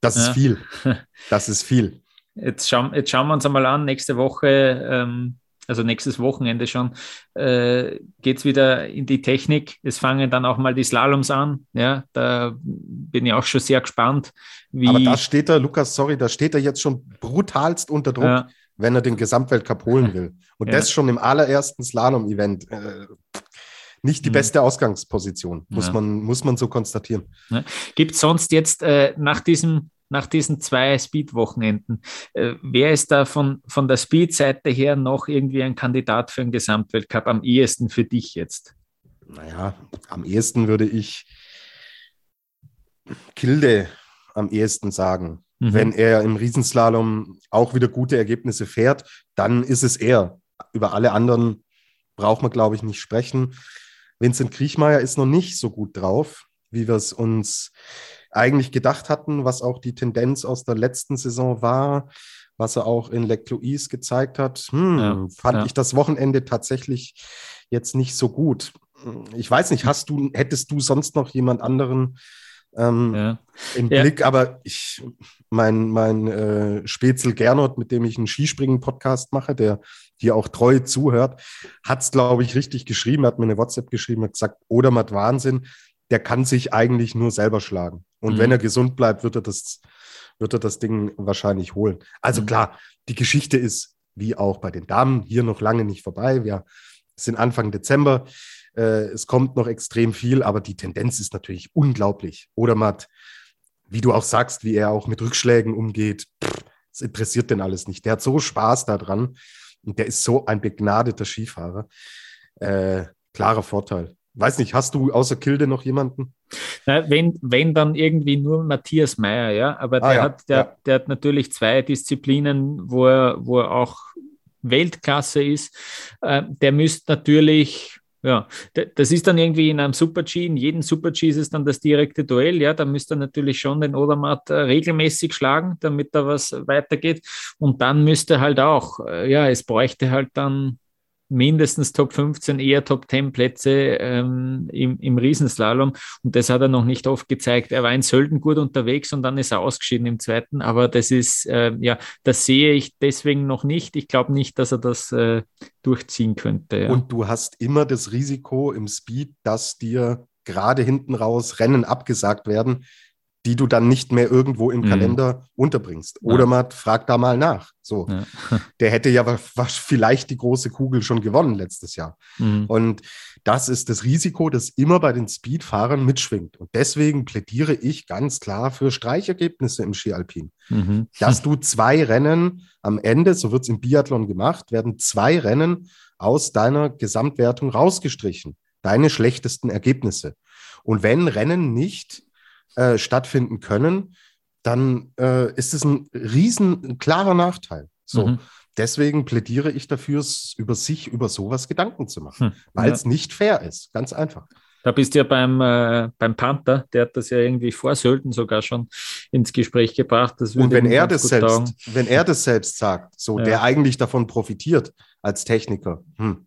Speaker 3: Das ist ja. viel. *laughs* Das ist viel.
Speaker 2: Jetzt schauen, jetzt schauen wir uns einmal an. Nächste Woche, ähm, also nächstes Wochenende schon, äh, geht es wieder in die Technik. Es fangen dann auch mal die Slaloms an. Ja, da bin ich auch schon sehr gespannt.
Speaker 3: Wie Aber da steht er, Lukas, sorry, da steht er jetzt schon brutalst unter Druck, ja. wenn er den Gesamtweltcup holen *laughs* will. Und ja. das schon im allerersten Slalom-Event. Äh, nicht die mhm. beste Ausgangsposition, muss, ja. man, muss man so konstatieren.
Speaker 2: Ja. Gibt es sonst jetzt äh, nach diesem nach diesen zwei Speed-Wochenenden. Äh, wer ist da von, von der Speed-Seite her noch irgendwie ein Kandidat für einen Gesamtweltcup am ehesten für dich jetzt?
Speaker 3: Naja, am ehesten würde ich Kilde am ehesten sagen. Mhm. Wenn er im Riesenslalom auch wieder gute Ergebnisse fährt, dann ist es er. Über alle anderen braucht man, glaube ich, nicht sprechen. Vincent Kriechmeier ist noch nicht so gut drauf, wie wir es uns eigentlich gedacht hatten, was auch die Tendenz aus der letzten Saison war, was er auch in Leclerc gezeigt hat. Hm, ja, fand ja. ich das Wochenende tatsächlich jetzt nicht so gut. Ich weiß nicht, hast du, hättest du sonst noch jemand anderen ähm, ja. im Blick? Aber ich, mein, mein äh, Spätzl Gernot, mit dem ich einen Skispringen-Podcast mache, der hier auch treu zuhört, hat es, glaube ich, richtig geschrieben, hat mir eine WhatsApp geschrieben, hat gesagt, Odermatt Wahnsinn, der kann sich eigentlich nur selber schlagen. Und mhm. wenn er gesund bleibt, wird er das, wird er das Ding wahrscheinlich holen. Also mhm. klar, die Geschichte ist, wie auch bei den Damen, hier noch lange nicht vorbei. Wir sind Anfang Dezember. Äh, es kommt noch extrem viel, aber die Tendenz ist natürlich unglaublich. Odermatt, wie du auch sagst, wie er auch mit Rückschlägen umgeht, das interessiert denn alles nicht. Der hat so Spaß daran und der ist so ein begnadeter Skifahrer. Äh, klarer Vorteil. Weiß nicht, hast du außer Kilde noch jemanden?
Speaker 2: Na, wenn, wenn dann irgendwie nur Matthias Meyer, ja. Aber der, ah, ja, hat, der, ja. der hat natürlich zwei Disziplinen, wo er, wo er auch Weltklasse ist. Äh, der müsste natürlich ja, das ist dann irgendwie in einem Super-G, in jedem Super-G ist es dann das direkte Duell, ja, da müsste er natürlich schon den Odermatt äh, regelmäßig schlagen, damit da was weitergeht. Und dann müsste halt auch, äh, ja, es bräuchte halt dann mindestens Top 15, eher Top 10 Plätze ähm, im, im Riesenslalom. Und das hat er noch nicht oft gezeigt. Er war in Sölden gut unterwegs und dann ist er ausgeschieden im zweiten. Aber das ist, äh, ja, das sehe ich deswegen noch nicht. Ich glaube nicht, dass er das äh, durchziehen könnte. Ja.
Speaker 3: Und du hast immer das Risiko im Speed, dass dir gerade hinten raus Rennen abgesagt werden, die du dann nicht mehr irgendwo im mhm. Kalender unterbringst. Oder ja. man fragt da mal nach. So, ja. *laughs* der hätte ja vielleicht die große Kugel schon gewonnen letztes Jahr. Mhm. Und das ist das Risiko, das immer bei den Speedfahrern mitschwingt. Und deswegen plädiere ich ganz klar für Streichergebnisse im Ski Alpin. Mhm. Dass du zwei Rennen am Ende, so wird es im Biathlon gemacht, werden zwei Rennen aus deiner Gesamtwertung rausgestrichen. Deine schlechtesten Ergebnisse. Und wenn Rennen nicht äh, stattfinden können, dann äh, ist es ein riesen ein klarer Nachteil. So. Mhm. Deswegen plädiere ich dafür, über sich, über sowas Gedanken zu machen, hm, weil es ja. nicht fair ist. Ganz einfach.
Speaker 2: Da bist du ja beim, äh, beim Panther, der hat das ja irgendwie vor Sölden sogar schon ins Gespräch gebracht.
Speaker 3: Und wenn er, das selbst, wenn er das selbst sagt, so ja. der eigentlich davon profitiert als Techniker, hm,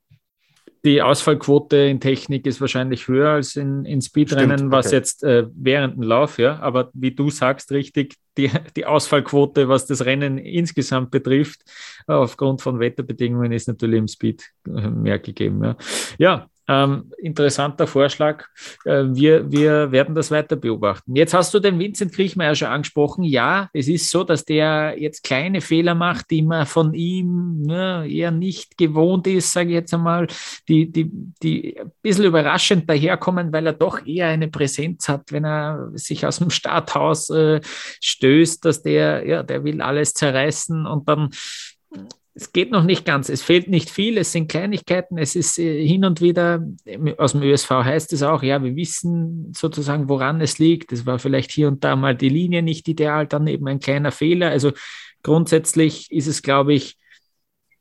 Speaker 2: die Ausfallquote in Technik ist wahrscheinlich höher als in, in Speedrennen, Stimmt, was jetzt äh, während dem Lauf, ja. Aber wie du sagst, richtig, die, die Ausfallquote, was das Rennen insgesamt betrifft, aufgrund von Wetterbedingungen, ist natürlich im Speed äh, mehr gegeben. Ja, ja Ähm, interessanter Vorschlag. Äh, wir, wir werden das weiter beobachten. Jetzt hast du den Vincent Kriechmeier schon angesprochen. Ja, es ist so, dass der jetzt kleine Fehler macht, die man von ihm ne, eher nicht gewohnt ist, sage ich jetzt einmal, die, die, die ein bisschen überraschend daherkommen, weil er doch eher eine Präsenz hat, wenn er sich aus dem Starthaus äh, stößt, dass der, ja, der will alles zerreißen und dann es geht noch nicht ganz. Es fehlt nicht viel. Es sind Kleinigkeiten. Es ist äh, hin und wieder, aus dem ÖSV heißt es auch, ja, wir wissen sozusagen, woran es liegt. Es war vielleicht hier und da mal die Linie nicht ideal, dann eben ein kleiner Fehler. Also grundsätzlich ist es, glaube ich,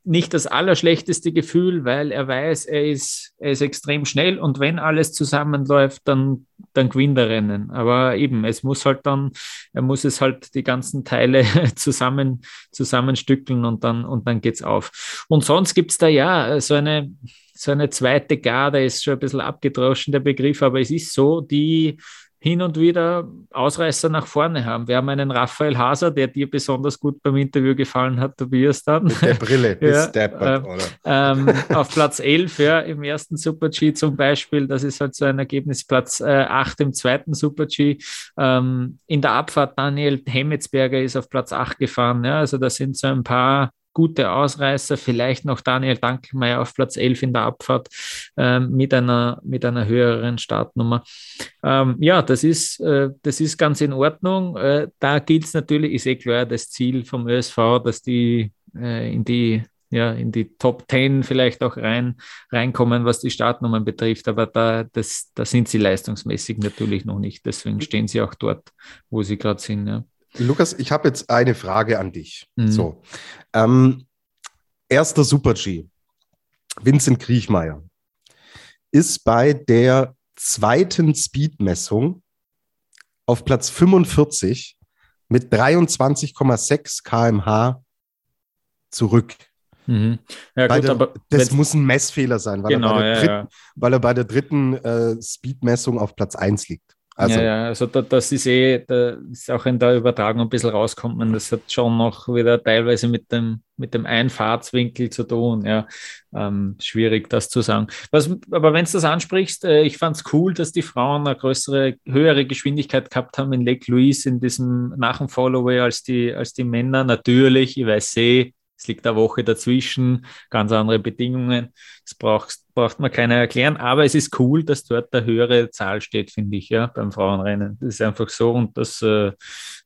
Speaker 2: nicht das allerschlechteste Gefühl, weil er weiß, er ist, er ist extrem schnell und wenn alles zusammenläuft, dann, dann gewinnt er Rennen. Aber eben, es muss halt dann, er muss es halt die ganzen Teile *laughs* zusammen, zusammenstückeln und dann, und dann geht's auf. Und sonst gibt's da ja so eine, so eine zweite Garde, ist schon ein bisschen abgedroschen, der Begriff, aber es ist so, die, hin und wieder Ausreißer nach vorne haben. Wir haben einen Raphael Haser, der dir besonders gut beim Interview gefallen hat, Tobias dann.
Speaker 3: Mit der Brille, *laughs*
Speaker 2: ja, deppert, äh, ähm, *laughs* auf Platz 11 ja, im ersten Super-G zum Beispiel, das ist halt so ein Ergebnis, Platz äh, 8 im zweiten Super-G. Ähm, in der Abfahrt Daniel Hemmetsberger ist auf Platz 8 gefahren, ja, also da sind so ein paar gute Ausreißer, vielleicht noch Daniel Dankelmeier auf Platz 11 in der Abfahrt ähm, mit, einer, mit einer höheren Startnummer. Ähm, ja, das ist, äh, das ist ganz in Ordnung. Äh, da gilt es natürlich, ist eh klar, das Ziel vom ÖSV, dass die äh, in die ja, in die Top 10 vielleicht auch rein, reinkommen, was die Startnummern betrifft. Aber da, das, da sind sie leistungsmäßig natürlich noch nicht. Deswegen stehen sie auch dort, wo sie gerade sind. Ja.
Speaker 3: Lukas, ich habe jetzt eine Frage an dich. Mhm. So, ähm, erster Super G, Vincent Kriechmeier, ist bei der zweiten Speedmessung auf Platz 45 mit 23,6 km/h zurück. Mhm. Ja, gut, der, das muss ein Messfehler sein, weil, genau, er, bei der dritten, ja. weil er bei der dritten äh, Speedmessung auf Platz 1 liegt.
Speaker 2: Also, ja, ja, also da, das ist eh, da ist auch in der Übertragung ein bisschen rauskommen. Das hat schon noch wieder teilweise mit dem, mit dem Einfahrtswinkel zu tun. Ja, ähm, schwierig das zu sagen. Was, aber wenn du das ansprichst, äh, ich fand es cool, dass die Frauen eine größere, höhere Geschwindigkeit gehabt haben in Lake Louise in diesem nach dem Followay als die, als die Männer. Natürlich, ich weiß eh, es liegt eine Woche dazwischen, ganz andere Bedingungen. Das braucht, braucht man keiner erklären. Aber es ist cool, dass dort eine höhere Zahl steht, finde ich, ja, beim Frauenrennen. Das ist einfach so und das, äh,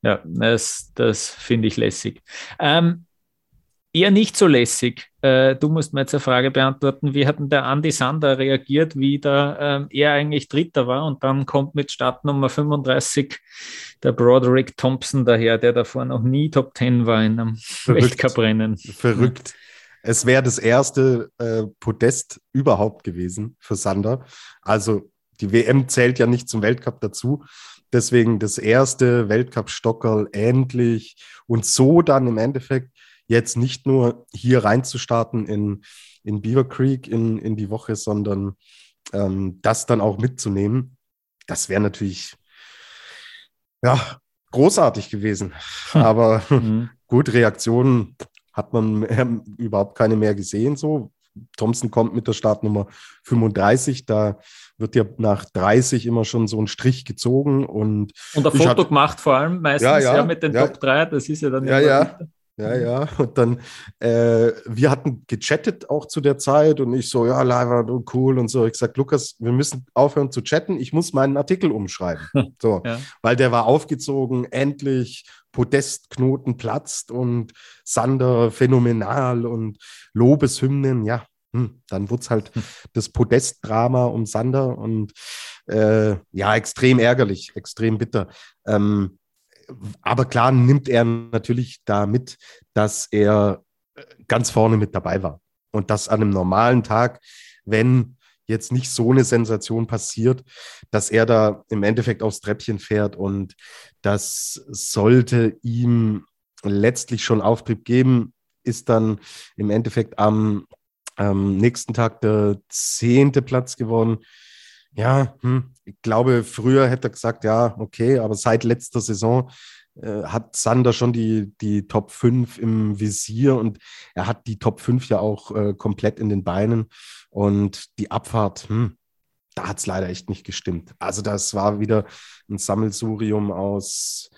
Speaker 2: ja, das, das finde ich lässig. Ähm, eher nicht so lässig. Äh, du musst mir jetzt eine Frage beantworten. Wie hat denn der Andy Sander reagiert, wie da äh, er eigentlich Dritter war und dann kommt mit Startnummer 35 der Broderick Thompson daher, der davor noch nie Top 10 war in einem Weltcuprennen.
Speaker 3: Verrückt. Es wäre das erste äh, Podest überhaupt gewesen für Sander. Also die WM zählt ja nicht zum Weltcup dazu. Deswegen das erste Weltcup-Stockerl endlich und so dann im Endeffekt jetzt nicht nur hier reinzustarten in, in Beaver Creek in, in die Woche, sondern ähm, das dann auch mitzunehmen. Das wäre natürlich ja, großartig gewesen. Aber *laughs* mhm. gut, Reaktionen hat man mehr, überhaupt keine mehr gesehen. So. Thompson kommt mit der Startnummer 35. Da wird ja nach 30 immer schon so ein Strich gezogen. Und,
Speaker 2: und ein Foto gemacht, vor allem meistens ja, ja, ja mit den ja, Top 3. Das ist ja dann
Speaker 3: ja, ja. Ja, ja. Und dann, äh, wir hatten gechattet auch zu der Zeit und ich so, ja, Lava, cool und so. Ich sag, Lukas, wir müssen aufhören zu chatten. Ich muss meinen Artikel umschreiben. *laughs* So, ja. weil der war aufgezogen, endlich Podestknoten platzt und Sander phänomenal und Lobeshymnen, ja. Hm, dann wurde es halt hm. das Podestdrama um Sander und äh, ja, extrem ärgerlich, extrem bitter. Ähm, aber klar nimmt er natürlich damit, dass er äh, ganz vorne mit dabei war. Und dass an einem normalen Tag, wenn jetzt nicht so eine Sensation passiert, dass er da im Endeffekt aufs Treppchen fährt und das sollte ihm letztlich schon Auftrieb geben, ist dann im Endeffekt am, am nächsten Tag der zehnte Platz geworden. Ja, hm, ich glaube, früher hätte er gesagt, ja, okay, aber seit letzter Saison äh, hat Sander schon die, die Top 5 im Visier und er hat die Top 5 ja auch äh, komplett in den Beinen. Und die Abfahrt, hm, da hat es leider echt nicht gestimmt. Also das war wieder ein Sammelsurium aus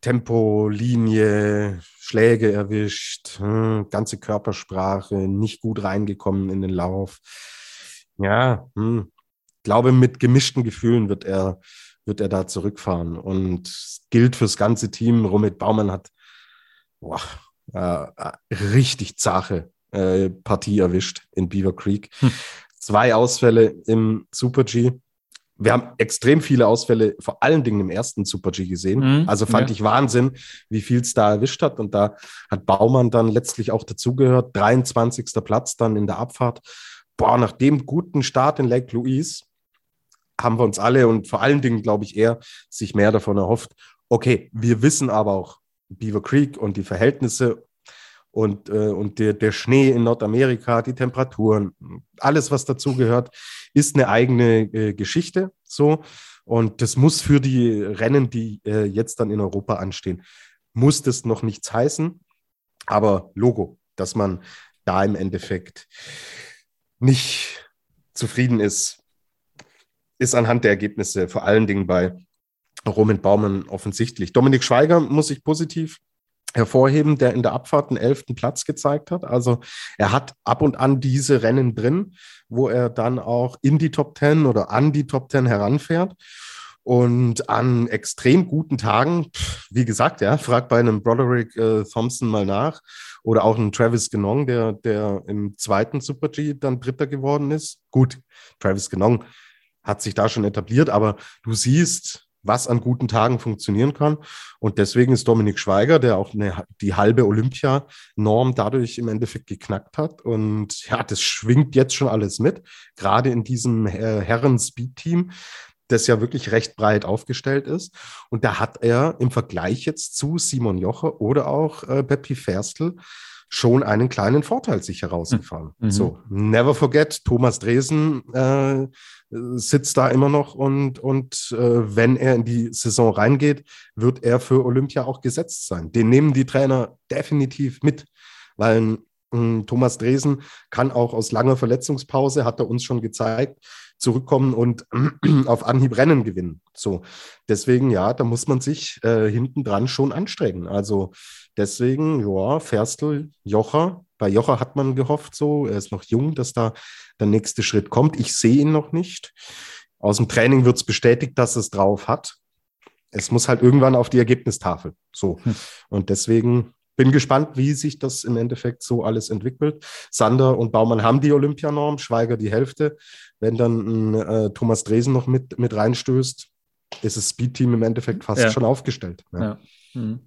Speaker 3: Tempo, Linie, Schläge erwischt, hm, ganze Körpersprache, nicht gut reingekommen in den Lauf. Ja, hm, glaube, mit gemischten Gefühlen wird er, wird er da zurückfahren. Und gilt fürs ganze Team. Romit Baumann hat boah, äh, richtig zache äh, Partie erwischt in Beaver Creek. Hm. Zwei Ausfälle im Super G. Wir haben extrem viele Ausfälle, vor allen Dingen im ersten Super G gesehen. Mhm, also fand ja. ich Wahnsinn, wie viel es da erwischt hat. Und da hat Baumann dann letztlich auch dazugehört. 23. Platz dann in der Abfahrt. Boah, nach dem guten Start in Lake Louise haben wir uns alle und vor allen Dingen, glaube ich, er sich mehr davon erhofft. Okay, wir wissen aber auch Beaver Creek und die Verhältnisse und, äh, und der, der Schnee in Nordamerika, die Temperaturen, alles, was dazugehört, ist eine eigene äh, Geschichte. So. Und das muss für die Rennen, die äh, jetzt dann in Europa anstehen, muss das noch nichts heißen. Aber Logo, dass man da im Endeffekt nicht zufrieden ist, ist anhand der Ergebnisse vor allen Dingen bei Roman Baumann offensichtlich. Dominik Schweiger muss ich positiv hervorheben, der in der Abfahrt den elften Platz gezeigt hat. Also er hat ab und an diese Rennen drin, wo er dann auch in die Top Ten oder an die Top Ten heranfährt. Und an extrem guten Tagen, wie gesagt, ja, frag bei einem Broderick äh, Thompson mal nach oder auch einem Travis Genong, der, der im zweiten Super G dann Dritter geworden ist. Gut, Travis Genong hat sich da schon etabliert, aber du siehst, was an guten Tagen funktionieren kann. Und deswegen ist Dominik Schweiger, der auch eine, die halbe Olympia-Norm dadurch im Endeffekt geknackt hat. Und ja, das schwingt jetzt schon alles mit, gerade in diesem äh, Herren-Speed-Team, das ja wirklich recht breit aufgestellt ist. Und da hat er im Vergleich jetzt zu Simon Jocher oder auch äh, Beppi Ferstl schon einen kleinen Vorteil sich herausgefahren. Mhm. So, never forget, Thomas Dresen äh, sitzt da immer noch und, und äh, wenn er in die Saison reingeht, wird er für Olympia auch gesetzt sein. Den nehmen die Trainer definitiv mit, weil äh, Thomas Dresen kann auch aus langer Verletzungspause, hat er uns schon gezeigt, zurückkommen und *clears throat* auf Anhieb Rennen gewinnen. So, deswegen ja, da muss man sich äh, hinten dran schon anstrengen. Also deswegen, ja, Ferstl, Jocher. Bei Jocher hat man gehofft, so, er ist noch jung, dass da der nächste Schritt kommt. Ich sehe ihn noch nicht. Aus dem Training wird es bestätigt, dass es drauf hat. Es muss halt irgendwann auf die Ergebnistafel. So. Hm. Und deswegen bin gespannt, wie sich das im Endeffekt so alles entwickelt. Sander und Baumann haben die Olympianorm, Schweiger die Hälfte. Wenn dann äh, Thomas Dresen noch mit, mit reinstößt, ist das Speed-Team im Endeffekt fast ja. schon aufgestellt. Ja. Ja.
Speaker 2: Mhm.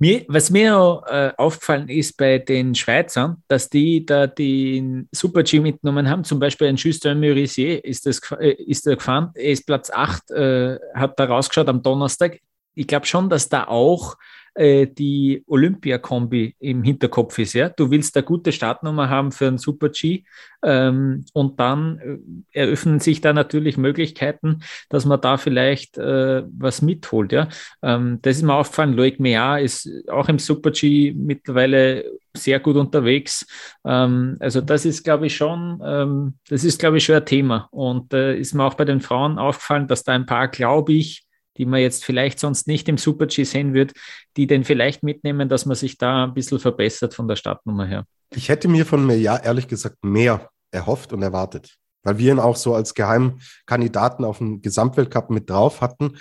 Speaker 2: Mir, was mir äh, aufgefallen ist bei den Schweizern, dass die da den Super-G mitgenommen haben, zum Beispiel ein Justin Murisier ist, das, äh, ist da gefahren, er ist Platz 8, äh, hat da rausgeschaut am Donnerstag. Ich glaube schon, dass da auch äh, die Olympia-Kombi im Hinterkopf ist. Ja? Du willst eine gute Startnummer haben für einen Super-G ähm, und dann äh, eröffnen sich da natürlich Möglichkeiten, dass man da vielleicht äh, was mitholt. Ja? Ähm, das ist mir aufgefallen, Loic Mea ist auch im Super-G mittlerweile sehr gut unterwegs. Ähm, also das ist, glaube ich, schon, ähm, das ist, glaube ich, schon ein Thema. Und äh, ist mir auch bei den Frauen aufgefallen, dass da ein paar, glaube ich, die man jetzt vielleicht sonst nicht im Super-G sehen wird, die den vielleicht mitnehmen, dass man sich da ein bisschen verbessert von der Startnummer her.
Speaker 3: Ich hätte mir von mir ja ehrlich gesagt mehr erhofft und erwartet, weil wir ihn auch so als Geheimkandidaten auf dem Gesamtweltcup mit drauf hatten.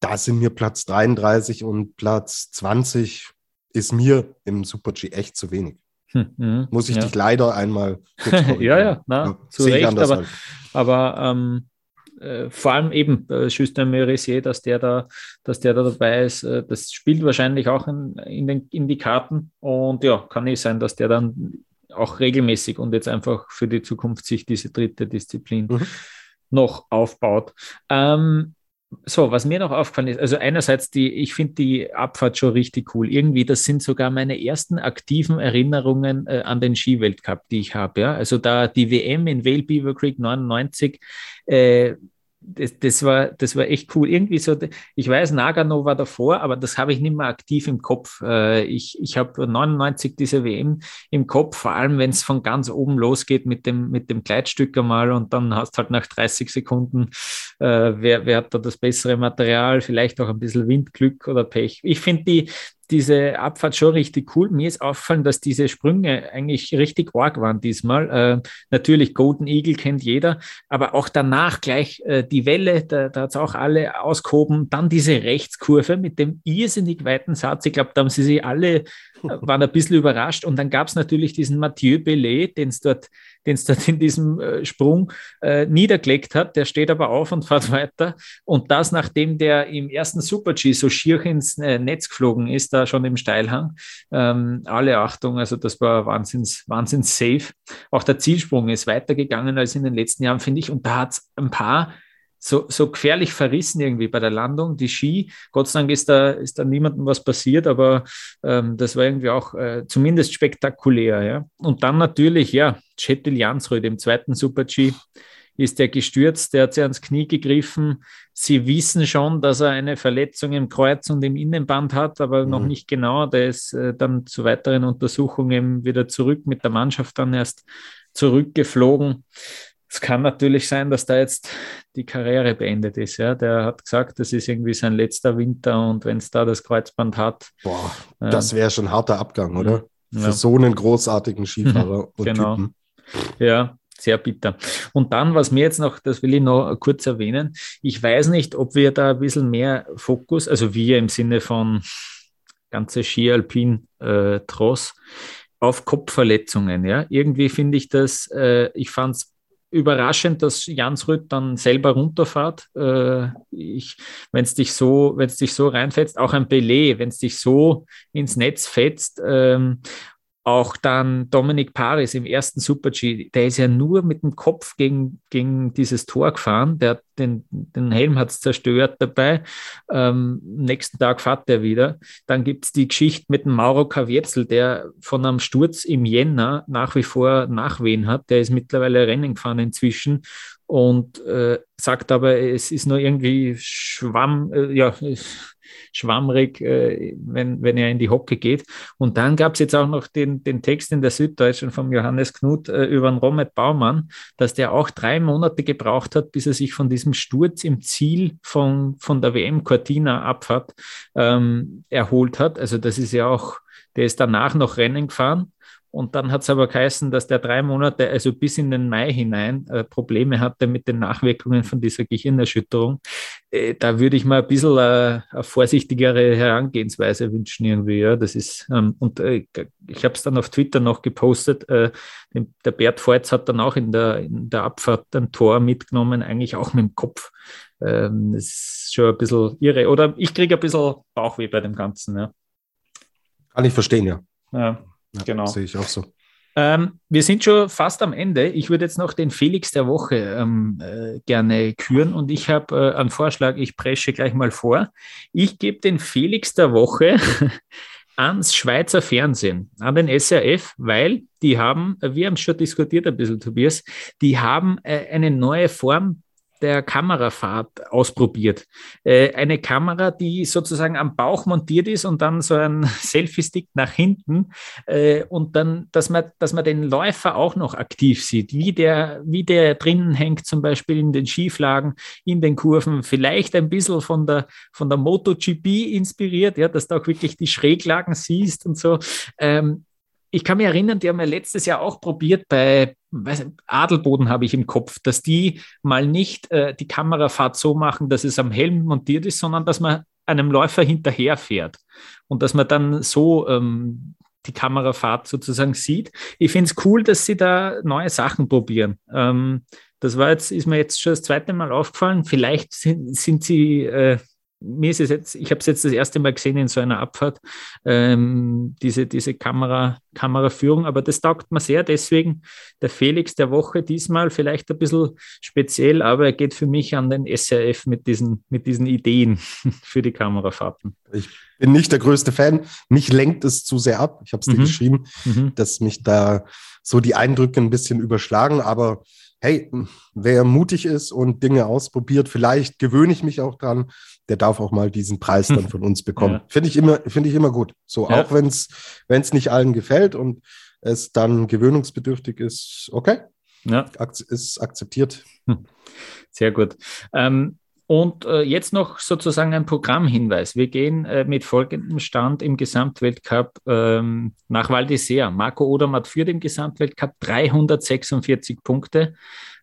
Speaker 3: Da sind mir Platz 33 und Platz 20 ist mir im Super-G echt zu wenig. Hm, hm, Muss ich ja. dich leider einmal *laughs*
Speaker 2: Ja, ja, na, ja, zu Recht, aber, halt. aber ähm, äh, vor allem eben äh, Justin Merisier, dass der da, dass der da dabei ist, äh, das spielt wahrscheinlich auch in, in, den, in die Karten und ja, kann nicht sein, dass der dann auch regelmäßig und jetzt einfach für die Zukunft sich diese dritte Disziplin mhm. noch aufbaut. Ähm, so, was mir noch aufgefallen ist, also einerseits die, ich finde die Abfahrt schon richtig cool. Irgendwie, das sind sogar meine ersten aktiven Erinnerungen äh, an den Skiweltcup, die ich habe. Ja? Also da die WM in Vale Beaver Creek 99, äh, das, das, war, das war echt cool. Irgendwie so, ich weiß, Nagano war davor, aber das habe ich nicht mehr aktiv im Kopf. Äh, ich ich habe 99 diese WM im Kopf, vor allem wenn es von ganz oben losgeht mit dem, mit dem Kleidstück einmal und dann hast halt nach 30 Sekunden, äh, wer, wer hat da das bessere Material, vielleicht auch ein bisschen Windglück oder Pech. Ich finde die, diese Abfahrt schon richtig cool. Mir ist aufgefallen, dass diese Sprünge eigentlich richtig arg waren diesmal. Äh, natürlich Golden Eagle kennt jeder, aber auch danach gleich äh, die Welle, da, da hat es auch alle ausgehoben. Dann diese Rechtskurve mit dem irrsinnig weiten Satz. Ich glaube, da haben sie sich alle, äh, waren ein bisschen überrascht. Und dann gab es natürlich diesen Mathieu Bellet, den es dort den es dort in diesem äh, Sprung äh, niedergelegt hat. Der steht aber auf und *laughs* fährt weiter. Und das, nachdem der im ersten Super-G so schier ins äh, Netz geflogen ist, da schon im Steilhang. Ähm, alle Achtung, also das war wahnsinns, wahnsinns safe. Auch der Zielsprung ist weitergegangen als in den letzten Jahren, finde ich. Und da hat es ein paar so, so gefährlich verrissen irgendwie bei der Landung. Die Ski, Gott sei Dank ist da, ist da niemandem was passiert, aber ähm, das war irgendwie auch äh, zumindest spektakulär. Ja. Und dann natürlich, ja, Chetil Jansrud im zweiten Super-G ist der gestürzt, der hat sich ans Knie gegriffen. Sie wissen schon, dass er eine Verletzung im Kreuz und im Innenband hat, aber mhm. noch nicht genau. Der ist äh, dann zu weiteren Untersuchungen wieder zurück mit der Mannschaft dann erst zurückgeflogen. Es kann natürlich sein, dass da jetzt die Karriere beendet ist. Ja, der hat gesagt, das ist irgendwie sein letzter Winter und wenn es da das Kreuzband hat.
Speaker 3: Boah, ähm, das wäre schon ein harter Abgang, oder? Ja. Für so einen großartigen Skifahrer *laughs* und
Speaker 2: genau. Typen. Ja, sehr bitter. Und dann, was mir jetzt noch, das will ich noch kurz erwähnen, ich weiß nicht, ob wir da ein bisschen mehr Fokus, also wir im Sinne von ganze Ski Alpin äh, Tross, auf Kopfverletzungen. Ja, irgendwie finde ich das, äh, ich fand es überraschend, dass Jansrud dann selber runterfährt. Äh, wenn es dich so, wenn dich so reinfetzt, auch ein Belay, wenn es dich so ins Netz fetzt, ähm, auch dann Dominik Paris im ersten Super-G, der ist ja nur mit dem Kopf gegen, gegen dieses Tor gefahren. Der, den, den Helm hat zerstört dabei. Ähm, nächsten Tag fährt er wieder. Dann gibt es die Geschichte mit dem Mauro Kavietzel, der von einem Sturz im Jänner nach wie vor Nachwehen hat. Der ist mittlerweile Rennen gefahren inzwischen und äh, sagt aber, es ist nur irgendwie Schwamm, äh, ja, schwammrig, äh, wenn, wenn er in die Hocke geht. Und dann gab es jetzt auch noch den, den Text in der Süddeutschen vom Johannes Knut äh, über den Romet Baumann, dass der auch drei Monate gebraucht hat, bis er sich von diesem Sturz im Ziel von, von der WM Cortina Abfahrt ähm, erholt hat. Also das ist ja auch, der ist danach noch Rennen gefahren und dann hat es aber geheißen, dass der drei Monate, also bis in den Mai hinein, äh, Probleme hatte mit den Nachwirkungen von dieser Gehirnerschütterung. Äh, da würde ich mal ein bisschen äh, eine vorsichtigere Herangehensweise wünschen irgendwie. Ja, das ist, ähm, und äh, ich habe es dann auf Twitter noch gepostet. Äh, der Bert Voits hat dann auch in der, in der Abfahrt ein Tor mitgenommen, eigentlich auch mit dem Kopf. Ähm, das ist schon ein bisschen irre. Oder ich kriege ein bisschen Bauchweh bei dem Ganzen. Ja.
Speaker 3: Kann ich verstehen, ja.
Speaker 2: Ja. Ja, genau.
Speaker 3: Sehe ich auch so.
Speaker 2: Ähm, wir sind schon fast am Ende. Ich würde jetzt noch den Felix der Woche ähm, äh, gerne küren und ich habe äh, einen Vorschlag, ich presche gleich mal vor. Ich gebe den Felix der Woche *laughs* ans Schweizer Fernsehen, an den SRF, weil die haben, wir haben es schon diskutiert ein bisschen, Tobias, die haben äh, eine neue Form der Kamerafahrt ausprobiert. Äh, eine Kamera, die sozusagen am Bauch montiert ist und dann so ein *laughs* Selfie-Stick nach hinten äh, und dann, dass man, dass man den Läufer auch noch aktiv sieht, wie der, wie der drinnen hängt, zum Beispiel in den Schieflagen, in den Kurven, vielleicht ein bisschen von der, von der MotoGP inspiriert, ja, dass du auch wirklich die Schräglagen siehst und so. Ähm, ich kann mich erinnern, die haben ja letztes Jahr auch probiert bei weiß, Adelboden habe ich im Kopf, dass die mal nicht äh, die Kamerafahrt so machen, dass es am Helm montiert ist, sondern dass man einem Läufer hinterherfährt und dass man dann so ähm, die Kamerafahrt sozusagen sieht. Ich finde es cool, dass sie da neue Sachen probieren. Ähm, das war jetzt, ist mir jetzt schon das zweite Mal aufgefallen. Vielleicht sind, sind sie äh, mir ist es jetzt, ich habe es jetzt das erste Mal gesehen in so einer Abfahrt, ähm, diese, diese Kamera, Kameraführung, aber das taugt mir sehr. Deswegen der Felix der Woche diesmal vielleicht ein bisschen speziell, aber er geht für mich an den SRF mit diesen, mit diesen Ideen *laughs* für die Kamerafahrten.
Speaker 3: Ich bin nicht der größte Fan. Mich lenkt es zu sehr ab. Ich habe es dir mhm. geschrieben, mhm. dass mich da so die Eindrücke ein bisschen überschlagen, aber hey, wer mutig ist und Dinge ausprobiert, vielleicht gewöhne ich mich auch dran, der darf auch mal diesen Preis dann *laughs* von uns bekommen. Ja. Finde ich immer, finde ich immer gut. So, ja. auch wenn es, wenn es nicht allen gefällt und es dann gewöhnungsbedürftig ist, okay. Ja. Ist akzeptiert. Hm.
Speaker 2: Sehr gut. Ähm, und äh, jetzt noch sozusagen ein Programmhinweis. Wir gehen äh, mit folgendem Stand im Gesamtweltcup ähm, nach Val d'Isère. Marco Odermatt führt im Gesamtweltcup 346 Punkte.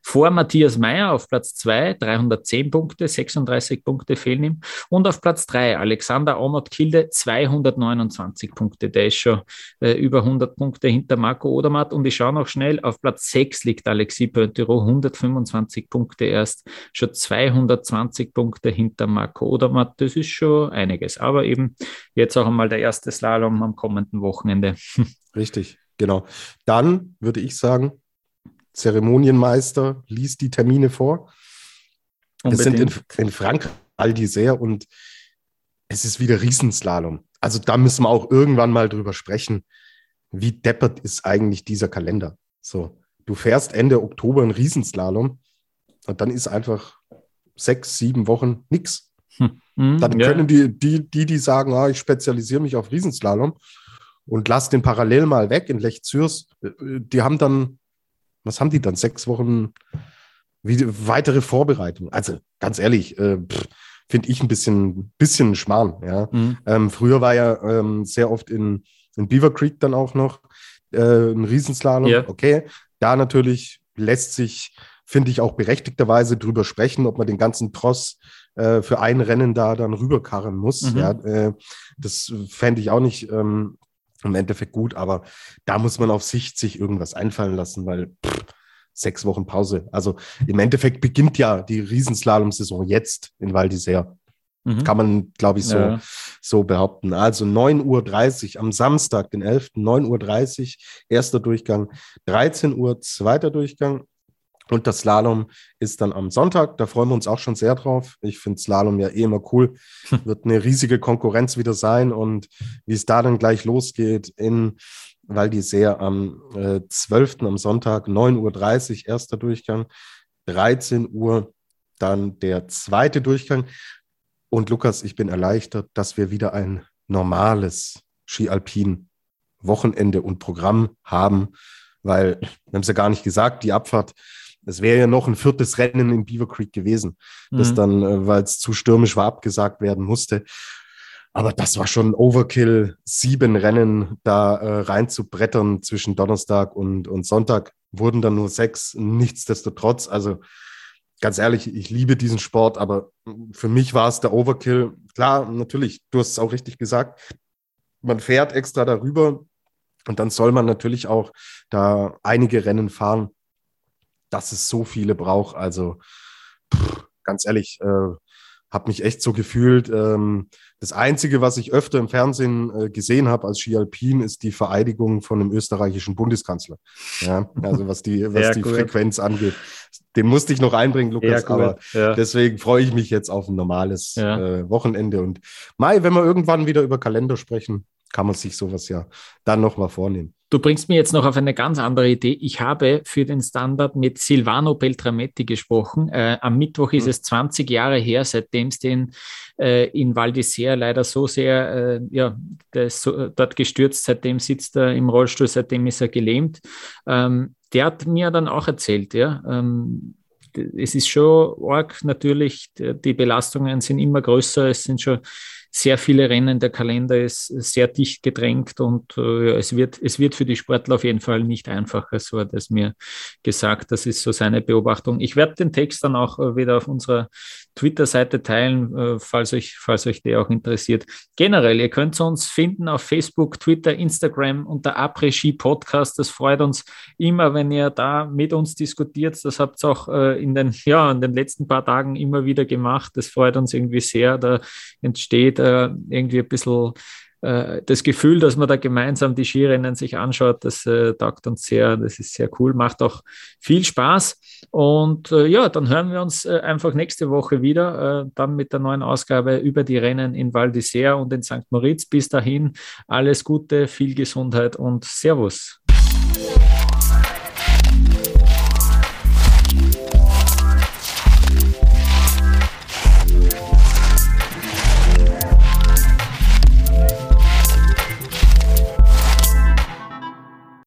Speaker 2: Vor Matthias Meyer auf Platz 2, 310 Punkte, 36 Punkte fehlen ihm. Und auf Platz 3 Alexander Omot-Kilde, 229 Punkte. Der ist schon äh, über 100 Punkte hinter Marco Odermatt. Und ich schaue noch schnell, auf Platz 6 liegt Alexis Pointero, 125 Punkte erst, schon 220 Punkte hinter Marco Odermatt. Das ist schon einiges. Aber eben jetzt auch einmal der erste Slalom am kommenden Wochenende. *laughs*
Speaker 3: Richtig, genau. Dann würde ich sagen, Zeremonienmeister liest die Termine vor. Es sind in, in Frankreich all die sehr und es ist wieder Riesenslalom. Also da müssen wir auch irgendwann mal drüber sprechen, wie deppert ist eigentlich dieser Kalender. So, du fährst Ende Oktober ein Riesenslalom und dann ist einfach sechs, sieben Wochen nichts. Hm. Mhm, dann können die, die, die, die sagen, ah, ich spezialisiere mich auf Riesenslalom und lass den parallel mal weg in Lech Zürs, äh, die haben dann was haben die dann? Sechs Wochen wie, weitere Vorbereitung. Also ganz ehrlich, äh, finde ich ein bisschen, bisschen Schmarrn. Ja? Mhm. Ähm, früher war ja ähm, sehr oft in, in Beaver Creek dann auch noch äh, ein Riesenslalom. Yeah. Okay, da natürlich lässt sich, finde ich, auch berechtigterweise drüber sprechen, ob man den ganzen Tross äh, für ein Rennen da dann rüberkarren muss. Mhm. Ja, äh, das fände ich auch nicht ähm, im Endeffekt gut, aber da muss man auf Sicht sich irgendwas einfallen lassen, weil pff, sechs Wochen Pause. Also im Endeffekt beginnt ja die Riesenslalom-Saison jetzt in Val d'Isère. Mhm. Kann man, glaube ich, so, ja. so behaupten. Also 9.30 Uhr am Samstag, den 11., 9.30 Uhr, erster Durchgang, 13 Uhr, zweiter Durchgang, und das Slalom ist dann am Sonntag. Da freuen wir uns auch schon sehr drauf. Ich finde Slalom ja eh immer cool. *laughs* Wird eine riesige Konkurrenz wieder sein. Und wie es da dann gleich losgeht in Val d'Isère am äh, 12. am Sonntag, 9.30 Uhr, erster Durchgang, 13 Uhr dann der zweite Durchgang. Und Lukas, ich bin erleichtert, dass wir wieder ein normales Ski-Alpin Wochenende und Programm haben, weil wir haben es ja gar nicht gesagt, die Abfahrt es wäre ja noch ein viertes Rennen in Beaver Creek gewesen, mhm. das dann, äh, weil es zu stürmisch war, abgesagt werden musste. Aber das war schon Overkill, sieben Rennen da äh, rein zu brettern zwischen Donnerstag und, und Sonntag. Wurden dann nur sechs, nichtsdestotrotz. Also ganz ehrlich, ich liebe diesen Sport, aber für mich war es der Overkill. Klar, natürlich, du hast es auch richtig gesagt. Man fährt extra darüber und dann soll man natürlich auch da einige Rennen fahren dass es so viele braucht. Also pff, ganz ehrlich, äh, habe mich echt so gefühlt. Ähm, das Einzige, was ich öfter im Fernsehen äh, gesehen habe als Ski Alpin, ist die Vereidigung von einem österreichischen Bundeskanzler. Ja, also was die, *laughs* was die Frequenz angeht. Den musste ich noch einbringen, Lukas, aber ja. deswegen freue ich mich jetzt auf ein normales ja. äh, Wochenende. Und Mai, wenn wir irgendwann wieder über Kalender sprechen, kann man sich sowas ja dann nochmal vornehmen.
Speaker 2: Du bringst mir jetzt noch auf eine ganz andere Idee. Ich habe für den Standard mit Silvano Beltrametti gesprochen. Äh, am Mittwoch ist mhm. es 20 Jahre her, seitdem es den äh, in Val d'Isère leider so sehr, äh, ja, so, dort gestürzt, seitdem sitzt er im Rollstuhl, seitdem ist er gelähmt. Ähm, der hat mir dann auch erzählt, ja, ähm, es ist schon arg natürlich, die Belastungen sind immer größer, es sind schon sehr viele Rennen, der Kalender ist sehr dicht gedrängt und äh, es, wird, es wird für die Sportler auf jeden Fall nicht einfacher, so hat es mir gesagt. Das ist so seine Beobachtung. Ich werde den Text dann auch äh, wieder auf unserer Twitter-Seite teilen, äh, falls, euch, falls euch der auch interessiert. Generell, ihr könnt uns finden auf Facebook, Twitter, Instagram unter Après-Ski Podcast. Das freut uns immer, wenn ihr da mit uns diskutiert. Das habt ihr auch äh, in, den, ja, in den letzten paar Tagen immer wieder gemacht. Das freut uns irgendwie sehr. Da entsteht äh, irgendwie ein bisschen äh, das Gefühl, dass man da gemeinsam die Skirennen sich anschaut, das äh, taugt uns sehr. Das ist sehr cool, macht auch viel Spaß. Und äh, ja, dann hören wir uns äh, einfach nächste Woche wieder, äh, dann mit der neuen Ausgabe über die Rennen in Val d'Isère und in St. Moritz. Bis dahin alles Gute, viel Gesundheit und Servus.